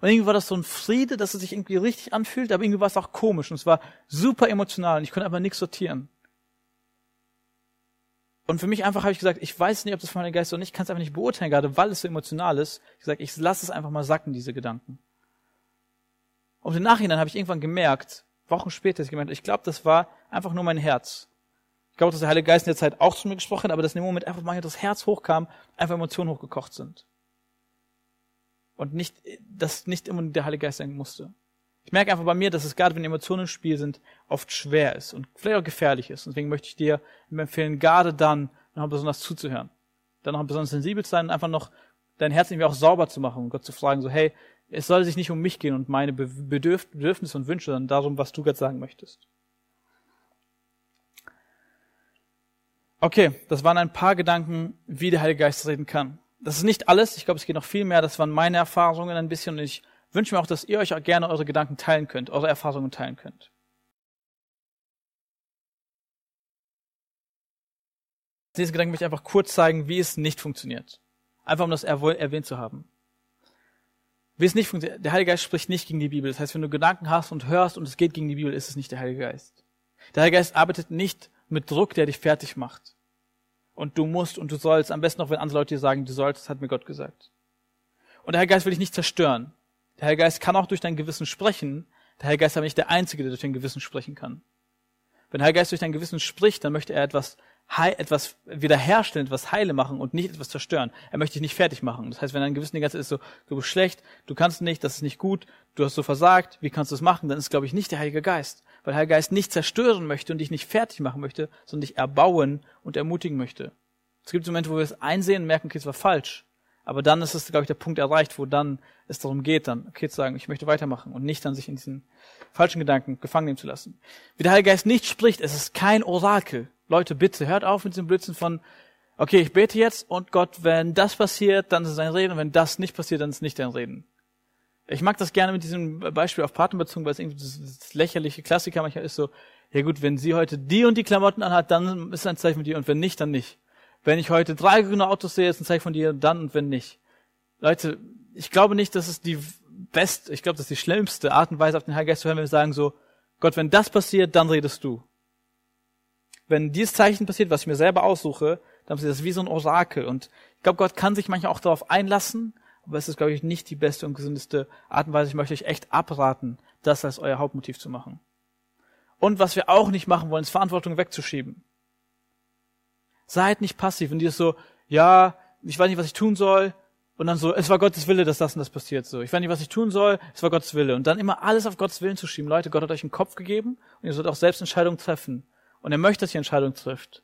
Und irgendwie war das so ein Friede, dass es sich irgendwie richtig anfühlt, aber irgendwie war es auch komisch und es war super emotional und ich konnte einfach nichts sortieren. Und für mich einfach habe ich gesagt, ich weiß nicht, ob das von meinem Geist ist oder nicht, ich kann es einfach nicht beurteilen, gerade weil es so emotional ist. Ich sage, ich lasse es einfach mal sacken, diese Gedanken. Und im Nachhinein habe ich irgendwann gemerkt, Wochen später, ich gemerkt, ich glaube, das war einfach nur mein Herz. Ich glaube, dass der Heilige Geist in der Zeit auch zu mir gesprochen hat, aber dass in dem Moment einfach mal das Herz hochkam, einfach Emotionen hochgekocht sind. Und nicht, dass nicht immer der Heilige Geist sein musste. Ich merke einfach bei mir, dass es gerade, wenn Emotionen im Spiel sind, oft schwer ist und vielleicht auch gefährlich ist. Und deswegen möchte ich dir empfehlen, gerade dann noch besonders zuzuhören. Dann noch besonders sensibel zu sein und einfach noch dein Herz irgendwie auch sauber zu machen und Gott zu fragen, so, hey, es soll sich nicht um mich gehen und meine Bedürf Bedürfnisse und Wünsche, sondern darum, was du Gott sagen möchtest. Okay, das waren ein paar Gedanken, wie der Heilige Geist reden kann. Das ist nicht alles. Ich glaube, es geht noch viel mehr. Das waren meine Erfahrungen ein bisschen und ich wünsche mir auch, dass ihr euch auch gerne eure Gedanken teilen könnt, eure Erfahrungen teilen könnt. Diesen Gedanken möchte ich einfach kurz zeigen, wie es nicht funktioniert. Einfach um das erwähnt zu haben. Wie es nicht funktioniert. Der Heilige Geist spricht nicht gegen die Bibel. Das heißt, wenn du Gedanken hast und hörst und es geht gegen die Bibel, ist es nicht der Heilige Geist. Der Heilige Geist arbeitet nicht mit Druck, der dich fertig macht. Und du musst und du sollst, am besten auch wenn andere Leute dir sagen, du sollst, das hat mir Gott gesagt. Und der Heilige Geist will dich nicht zerstören. Der Heilige Geist kann auch durch dein Gewissen sprechen. Der Heilige Geist ist aber nicht der Einzige, der durch dein Gewissen sprechen kann. Wenn der Heilige Geist durch dein Gewissen spricht, dann möchte er etwas etwas wiederherstellen, etwas heile machen und nicht etwas zerstören. Er möchte dich nicht fertig machen. Das heißt, wenn ein Gewissen die ganze Zeit ist so, du bist schlecht, du kannst nicht, das ist nicht gut, du hast so versagt, wie kannst du es machen? Dann ist, glaube ich, nicht der Heilige Geist. Weil der Heilige Geist nicht zerstören möchte und dich nicht fertig machen möchte, sondern dich erbauen und ermutigen möchte. Es gibt Momente, wo wir es einsehen und merken, okay, es war falsch. Aber dann ist es, glaube ich, der Punkt erreicht, wo dann es darum geht, dann, okay, zu sagen, ich möchte weitermachen und nicht dann sich in diesen falschen Gedanken gefangen nehmen zu lassen. Wie der Heilige Geist nicht spricht, es ist kein Orakel. Leute, bitte, hört auf mit diesem Blödsinn von, okay, ich bete jetzt und Gott, wenn das passiert, dann ist es ein Reden und wenn das nicht passiert, dann ist es nicht ein Reden. Ich mag das gerne mit diesem Beispiel auf Partner bezogen, weil es irgendwie das, das lächerliche Klassiker manchmal ist so, ja gut, wenn sie heute die und die Klamotten anhat, dann ist ein Zeichen von dir und wenn nicht, dann nicht. Wenn ich heute drei grüne Autos sehe, ist ein Zeichen von dir, dann und wenn nicht. Leute, ich glaube nicht, dass es die beste, ich glaube, das ist die schlimmste Art und Weise, auf den Heiligen Geist zu hören, wenn wir sagen so, Gott, wenn das passiert, dann redest du wenn dieses Zeichen passiert, was ich mir selber aussuche, dann ist das wie so ein Orakel. Und ich glaube, Gott kann sich manchmal auch darauf einlassen, aber es ist, glaube ich, nicht die beste und gesündeste Art und Weise. Ich möchte euch echt abraten, das als euer Hauptmotiv zu machen. Und was wir auch nicht machen wollen, ist Verantwortung wegzuschieben. Seid nicht passiv und ist so, ja, ich weiß nicht, was ich tun soll. Und dann so, es war Gottes Wille, dass das und das passiert. So, ich weiß nicht, was ich tun soll. Es war Gottes Wille. Und dann immer alles auf Gottes Willen zu schieben. Leute, Gott hat euch einen Kopf gegeben und ihr sollt auch selbst Entscheidungen treffen. Und er möchte, dass ihr Entscheidungen trifft.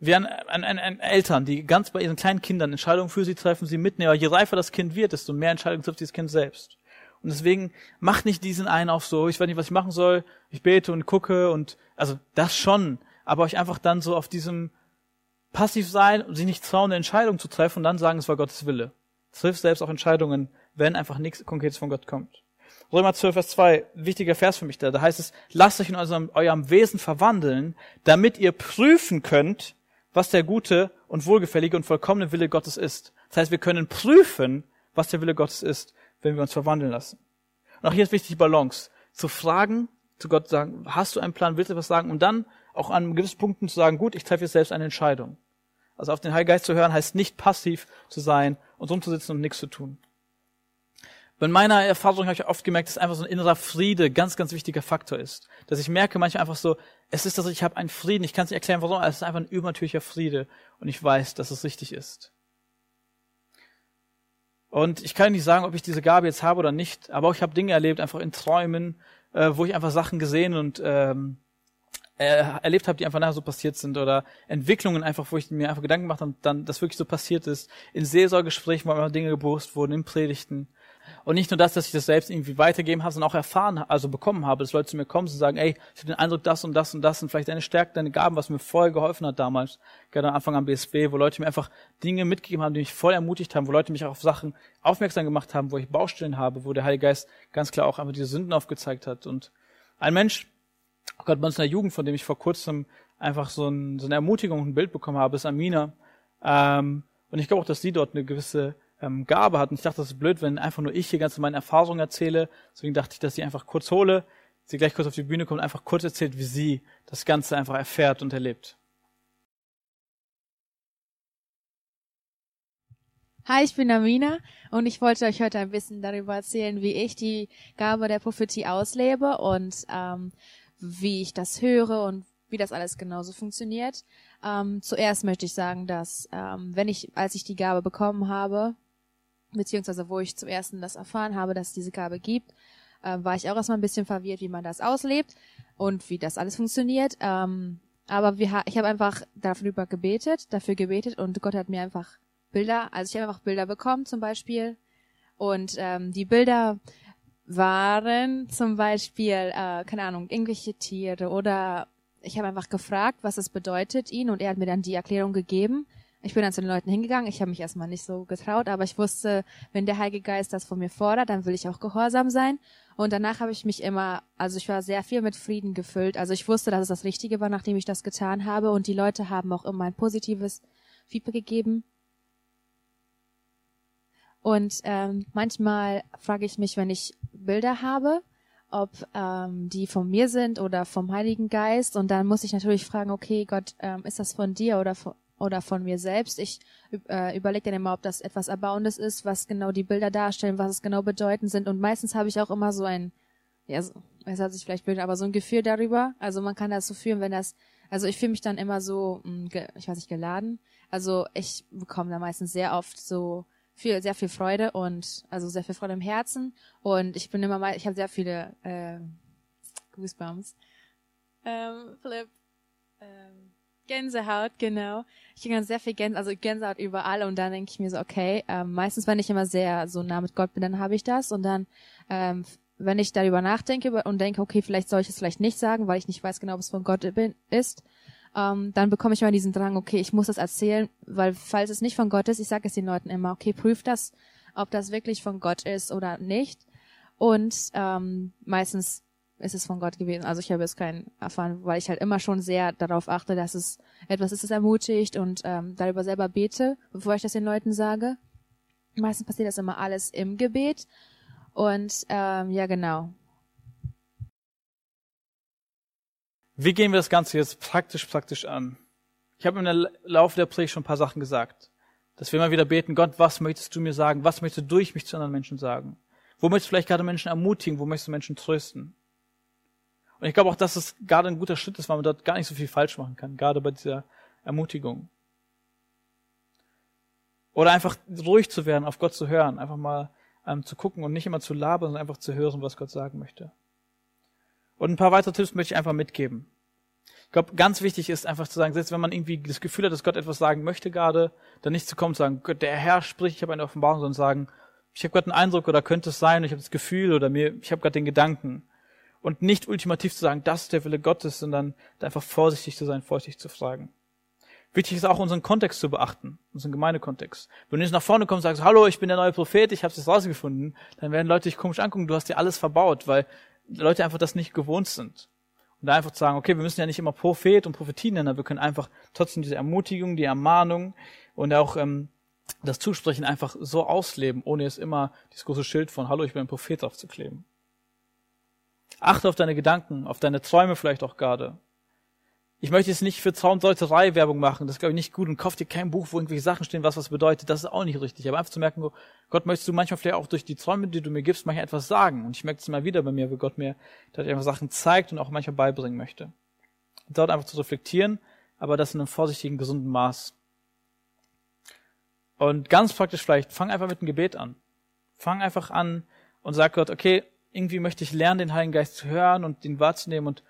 Wir haben an, an, an Eltern, die ganz bei ihren kleinen Kindern Entscheidungen für sie treffen, sie mitnehmen. Aber je reifer das Kind wird, desto mehr Entscheidungen trifft dieses Kind selbst. Und deswegen macht nicht diesen einen auf so, ich weiß nicht, was ich machen soll, ich bete und gucke und, also das schon, aber euch einfach dann so auf diesem passiv sein und sich nicht trauen, eine Entscheidung zu treffen und dann sagen, es war Gottes Wille. Trifft selbst auch Entscheidungen, wenn einfach nichts Konkretes von Gott kommt. Römer 12, Vers 2, wichtiger Vers für mich da. Da heißt es, lasst euch in eurem, eurem Wesen verwandeln, damit ihr prüfen könnt, was der gute und wohlgefällige und vollkommene Wille Gottes ist. Das heißt, wir können prüfen, was der Wille Gottes ist, wenn wir uns verwandeln lassen. Und auch hier ist wichtig Balance. Zu fragen, zu Gott sagen, hast du einen Plan, willst du was sagen? Und dann auch an gewissen Punkten zu sagen, gut, ich treffe jetzt selbst eine Entscheidung. Also auf den Heiligen Geist zu hören, heißt nicht passiv zu sein und rumzusitzen und nichts zu tun. Bei meiner Erfahrung habe ich oft gemerkt, dass einfach so ein innerer Friede ganz, ganz wichtiger Faktor ist. Dass ich merke manchmal einfach so, es ist, dass ich habe einen Frieden, ich kann es nicht erklären, warum, aber es ist einfach ein übernatürlicher Friede und ich weiß, dass es richtig ist. Und ich kann nicht sagen, ob ich diese Gabe jetzt habe oder nicht, aber auch ich habe Dinge erlebt, einfach in Träumen, äh, wo ich einfach Sachen gesehen und ähm, äh, erlebt habe, die einfach nachher so passiert sind oder Entwicklungen einfach, wo ich mir einfach Gedanken gemacht habe, dann das wirklich so passiert ist. In Seelsorgegesprächen, wo einfach Dinge gebrust wurden, in Predigten. Und nicht nur das, dass ich das selbst irgendwie weitergeben habe, sondern auch erfahren, also bekommen habe, dass Leute zu mir kommen und sagen, ey, ich habe den Eindruck, das und das und das und vielleicht deine Stärke, deine Gaben, was mir voll geholfen hat damals, gerade am Anfang am BSB, wo Leute mir einfach Dinge mitgegeben haben, die mich voll ermutigt haben, wo Leute mich auch auf Sachen aufmerksam gemacht haben, wo ich Baustellen habe, wo der Heilige Geist ganz klar auch einfach diese Sünden aufgezeigt hat. Und ein Mensch, gerade bei uns in der Jugend, von dem ich vor kurzem einfach so, ein, so eine Ermutigung, ein Bild bekommen habe, ist Amina. Ähm, und ich glaube auch, dass sie dort eine gewisse ähm, Gabe hat. Und ich dachte, das ist blöd, wenn einfach nur ich hier ganz meine Erfahrungen erzähle. Deswegen dachte ich, dass sie einfach kurz hole, sie gleich kurz auf die Bühne kommt, einfach kurz erzählt, wie sie das Ganze einfach erfährt und erlebt. Hi, ich bin Amina und ich wollte euch heute ein bisschen darüber erzählen, wie ich die Gabe der Prophetie auslebe und ähm, wie ich das höre und wie das alles genauso funktioniert. Ähm, zuerst möchte ich sagen, dass ähm, wenn ich, als ich die Gabe bekommen habe, beziehungsweise wo ich zum ersten das erfahren habe, dass es diese Gabe gibt, äh, war ich auch erstmal ein bisschen verwirrt, wie man das auslebt und wie das alles funktioniert. Ähm, aber wir, ich habe einfach darüber gebetet, dafür gebetet und Gott hat mir einfach Bilder, also ich habe einfach Bilder bekommen zum Beispiel und ähm, die Bilder waren zum Beispiel, äh, keine Ahnung, irgendwelche Tiere oder ich habe einfach gefragt, was es bedeutet ihn und er hat mir dann die Erklärung gegeben. Ich bin dann zu den Leuten hingegangen. Ich habe mich erstmal nicht so getraut, aber ich wusste, wenn der Heilige Geist das von mir fordert, dann will ich auch gehorsam sein. Und danach habe ich mich immer, also ich war sehr viel mit Frieden gefüllt. Also ich wusste, dass es das Richtige war, nachdem ich das getan habe. Und die Leute haben auch immer ein positives Feedback gegeben. Und ähm, manchmal frage ich mich, wenn ich Bilder habe, ob ähm, die von mir sind oder vom Heiligen Geist. Und dann muss ich natürlich fragen, okay, Gott, ähm, ist das von dir oder von, oder von mir selbst? Ich äh, überlege dann immer, ob das etwas Erbauendes ist, was genau die Bilder darstellen, was es genau bedeuten sind. Und meistens habe ich auch immer so ein, ja, so, es hat sich vielleicht blöd, aber so ein Gefühl darüber. Also man kann das so fühlen, wenn das, also ich fühle mich dann immer so, mh, hm, ich weiß nicht, geladen. Also ich bekomme da meistens sehr oft so viel, sehr viel Freude und also sehr viel Freude im Herzen und ich bin immer mal, ich habe sehr viele äh, Goosebumps. Ähm, Flip. Ähm, Gänsehaut, genau. Ich kriege sehr viel Gänsehaut, also Gänsehaut überall und dann denke ich mir so, okay, ähm, meistens, wenn ich immer sehr so nah mit Gott bin, dann habe ich das und dann, ähm, wenn ich darüber nachdenke und denke, okay, vielleicht soll ich es vielleicht nicht sagen, weil ich nicht weiß genau, ob es von Gott bin, ist, ähm, dann bekomme ich mal diesen Drang, okay, ich muss das erzählen, weil falls es nicht von Gott ist, ich sage es den Leuten immer, okay, prüf das, ob das wirklich von Gott ist oder nicht. Und ähm, meistens ist es von Gott gewesen. Also ich habe es keinen erfahren, weil ich halt immer schon sehr darauf achte, dass es etwas ist, das ermutigt und ähm, darüber selber bete, bevor ich das den Leuten sage. Meistens passiert das immer alles im Gebet. Und ähm, ja, genau. Wie gehen wir das Ganze jetzt praktisch, praktisch an? Ich habe im Laufe der Predigt schon ein paar Sachen gesagt. Dass wir immer wieder beten, Gott, was möchtest du mir sagen? Was möchtest du durch mich zu anderen Menschen sagen? Wo möchtest du vielleicht gerade Menschen ermutigen? Wo möchtest du Menschen trösten? Und ich glaube auch, dass es gerade ein guter Schritt ist, weil man dort gar nicht so viel falsch machen kann, gerade bei dieser Ermutigung. Oder einfach ruhig zu werden, auf Gott zu hören, einfach mal ähm, zu gucken und nicht immer zu labern, sondern einfach zu hören, was Gott sagen möchte. Und ein paar weitere Tipps möchte ich einfach mitgeben. Ich glaube, ganz wichtig ist einfach zu sagen, selbst wenn man irgendwie das Gefühl hat, dass Gott etwas sagen möchte gerade, dann nicht zu kommen und sagen, Gott, der Herr spricht, ich habe eine Offenbarung, sondern sagen, ich habe gerade einen Eindruck oder könnte es sein, ich habe das Gefühl oder mir, ich habe gerade den Gedanken. Und nicht ultimativ zu sagen, das ist der Wille Gottes, sondern einfach vorsichtig zu sein, vorsichtig zu fragen. Wichtig ist auch unseren Kontext zu beachten, unseren Gemeindekontext. Wenn du jetzt nach vorne kommst und sagst, hallo, ich bin der neue Prophet, ich habe es rausgefunden, dann werden Leute dich komisch angucken, du hast dir alles verbaut, weil Leute einfach das nicht gewohnt sind. Und da einfach zu sagen, okay, wir müssen ja nicht immer Prophet und Prophetien nennen, wir können einfach trotzdem diese Ermutigung, die Ermahnung und auch ähm, das Zusprechen einfach so ausleben, ohne es immer dieses große Schild von Hallo, ich bin ein Prophet draufzukleben. Achte auf deine Gedanken, auf deine Träume vielleicht auch gerade. Ich möchte jetzt nicht für Traumdeuterei Werbung machen, das ist glaube ich nicht gut und kauf dir kein Buch, wo irgendwelche Sachen stehen, was was bedeutet, das ist auch nicht richtig. Aber einfach zu merken, Gott möchtest du manchmal vielleicht auch durch die Träume, die du mir gibst, manchmal etwas sagen. Und ich merke es immer wieder bei mir, wie Gott mir dass einfach Sachen zeigt und auch manchmal beibringen möchte. Dort einfach zu reflektieren, aber das in einem vorsichtigen, gesunden Maß. Und ganz praktisch vielleicht, fang einfach mit dem Gebet an. Fang einfach an und sag Gott, okay, irgendwie möchte ich lernen, den Heiligen Geist zu hören und ihn wahrzunehmen und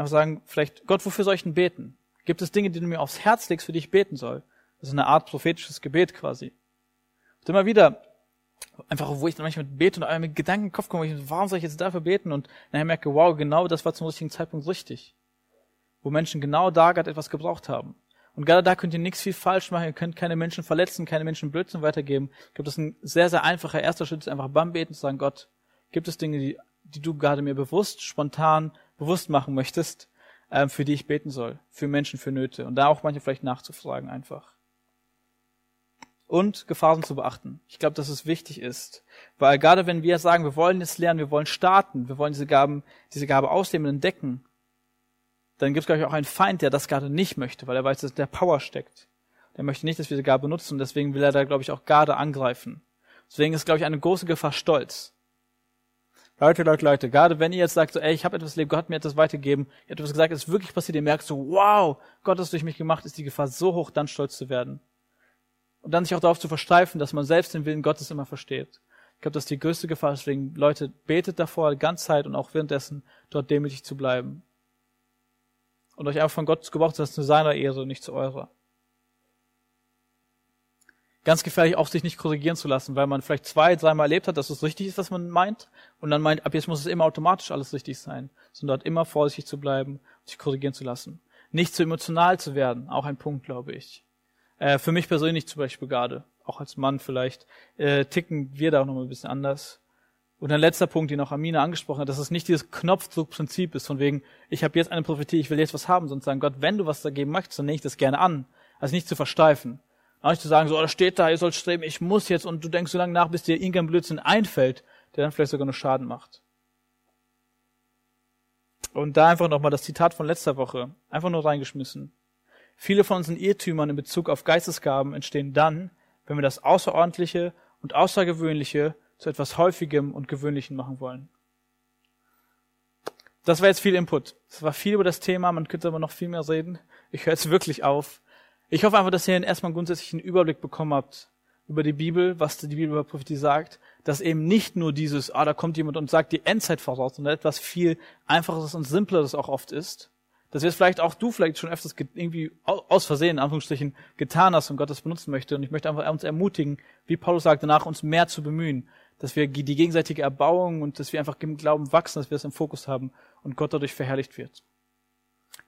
Einfach sagen, vielleicht, Gott, wofür soll ich denn beten? Gibt es Dinge, die du mir aufs Herz legst, für die ich beten soll? Das ist eine Art prophetisches Gebet quasi. Und immer wieder, einfach, wo ich dann manchmal bete und mit Gedanken im Kopf komme, ich, warum soll ich jetzt dafür beten? Und nachher merke, wow, genau das war zum richtigen Zeitpunkt richtig. Wo Menschen genau da gerade etwas gebraucht haben. Und gerade da könnt ihr nichts viel falsch machen, ihr könnt keine Menschen verletzen, keine Menschen Blödsinn weitergeben. Ich glaube, das ist ein sehr, sehr einfacher erster Schritt, ist einfach beim Beten zu sagen, Gott, gibt es Dinge, die, die du gerade mir bewusst, spontan bewusst machen möchtest, ähm, für die ich beten soll, für Menschen, für Nöte. Und da auch manche vielleicht nachzufragen einfach. Und Gefahren zu beachten. Ich glaube, dass es wichtig ist. Weil gerade wenn wir sagen, wir wollen es lernen, wir wollen starten, wir wollen diese Gaben, diese Gabe ausleben und entdecken, dann gibt es, glaube ich, auch einen Feind, der das gerade nicht möchte, weil er weiß, dass der Power steckt. Der möchte nicht, dass wir diese Gabe nutzen und deswegen will er da, glaube ich, auch gerade angreifen. Deswegen ist, glaube ich, eine große Gefahr Stolz. Leute, Leute, Leute, gerade wenn ihr jetzt sagt, so, ey, ich habe etwas erlebt, Gott hat mir etwas weitergegeben, ihr habt etwas gesagt, es ist wirklich passiert, ihr merkt so, wow, Gott hat es durch mich gemacht, ist die Gefahr so hoch, dann stolz zu werden. Und dann sich auch darauf zu versteifen, dass man selbst den Willen Gottes immer versteht. Ich glaube, das ist die größte Gefahr, deswegen, Leute, betet davor, die ganze Zeit und auch währenddessen dort demütig zu bleiben. Und euch einfach von Gott gebraucht zu lassen, zu seiner Ehre, nicht zu eurer. Ganz gefährlich auch sich nicht korrigieren zu lassen, weil man vielleicht zwei, dreimal erlebt hat, dass es richtig ist, was man meint, und dann meint, ab jetzt muss es immer automatisch alles richtig sein, sondern dort immer vorsichtig zu bleiben, sich korrigieren zu lassen. Nicht zu emotional zu werden, auch ein Punkt, glaube ich. Äh, für mich persönlich zum Beispiel gerade, auch als Mann vielleicht, äh, ticken wir da auch noch ein bisschen anders. Und ein letzter Punkt, den auch Amina angesprochen hat, dass es nicht dieses Knopfdruckprinzip ist, von wegen, ich habe jetzt eine Prophetie, ich will jetzt was haben, sondern sagen, Gott, wenn du was da geben möchtest, dann nehme ich das gerne an. Also nicht zu versteifen. Auch nicht zu sagen, so, oh, da steht da, ihr sollt streben, ich muss jetzt, und du denkst so lange nach, bis dir irgendein Blödsinn einfällt, der dann vielleicht sogar nur Schaden macht. Und da einfach nochmal das Zitat von letzter Woche, einfach nur reingeschmissen. Viele von unseren Irrtümern in Bezug auf Geistesgaben entstehen dann, wenn wir das Außerordentliche und Außergewöhnliche zu etwas Häufigem und Gewöhnlichem machen wollen. Das war jetzt viel Input. Es war viel über das Thema, man könnte aber noch viel mehr reden. Ich höre jetzt wirklich auf. Ich hoffe einfach, dass ihr erstmal einen grundsätzlichen Überblick bekommen habt über die Bibel, was die Bibel über Prophetie sagt, dass eben nicht nur dieses, ah, da kommt jemand und sagt die Endzeit voraus, sondern etwas viel einfacheres und simpleres auch oft ist. Dass wir es vielleicht auch du vielleicht schon öfters irgendwie aus Versehen, in Anführungsstrichen, getan hast und Gott das benutzen möchte. Und ich möchte einfach uns ermutigen, wie Paulus sagt, danach uns mehr zu bemühen, dass wir die gegenseitige Erbauung und dass wir einfach im Glauben wachsen, dass wir es im Fokus haben und Gott dadurch verherrlicht wird.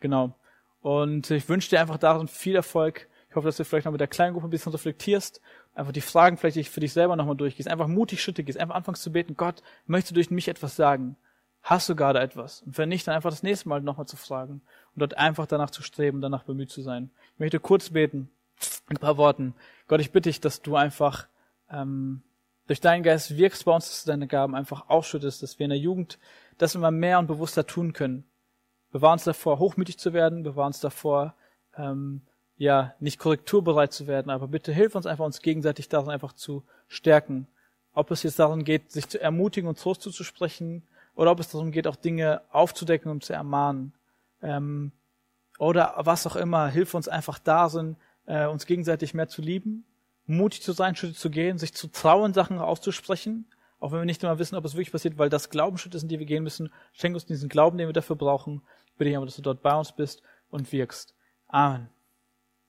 Genau. Und ich wünsche dir einfach darin viel Erfolg. Ich hoffe, dass du vielleicht noch mit der kleinen Gruppe ein bisschen reflektierst, einfach die Fragen vielleicht für dich selber nochmal durchgehst, einfach mutig Schritte gehst, einfach anfängst zu beten, Gott, möchtest du durch mich etwas sagen? Hast du gerade etwas? Und wenn nicht, dann einfach das nächste Mal nochmal zu fragen und dort einfach danach zu streben, danach bemüht zu sein. Ich möchte kurz beten, ein paar Worten. Gott, ich bitte dich, dass du einfach ähm, durch deinen Geist wirkst bei uns, dass du deine Gaben einfach ausschüttest, dass wir in der Jugend das immer mehr und bewusster tun können. Bewahr uns davor, hochmütig zu werden, bewahr uns davor, ähm, ja, nicht korrekturbereit zu werden, aber bitte hilf uns einfach, uns gegenseitig darin einfach zu stärken. Ob es jetzt darum geht, sich zu ermutigen und Trost zuzusprechen, oder ob es darum geht, auch Dinge aufzudecken und zu ermahnen. Ähm, oder was auch immer, hilf uns einfach da sind, äh, uns gegenseitig mehr zu lieben, mutig zu sein, Schritte zu gehen, sich zu trauen, Sachen auszusprechen, auch wenn wir nicht immer wissen, ob es wirklich passiert, weil das Glaubensschritte sind, die wir gehen müssen. Schenk uns diesen Glauben, den wir dafür brauchen. Bitte aber, dass du dort bei uns bist und wirkst. Amen.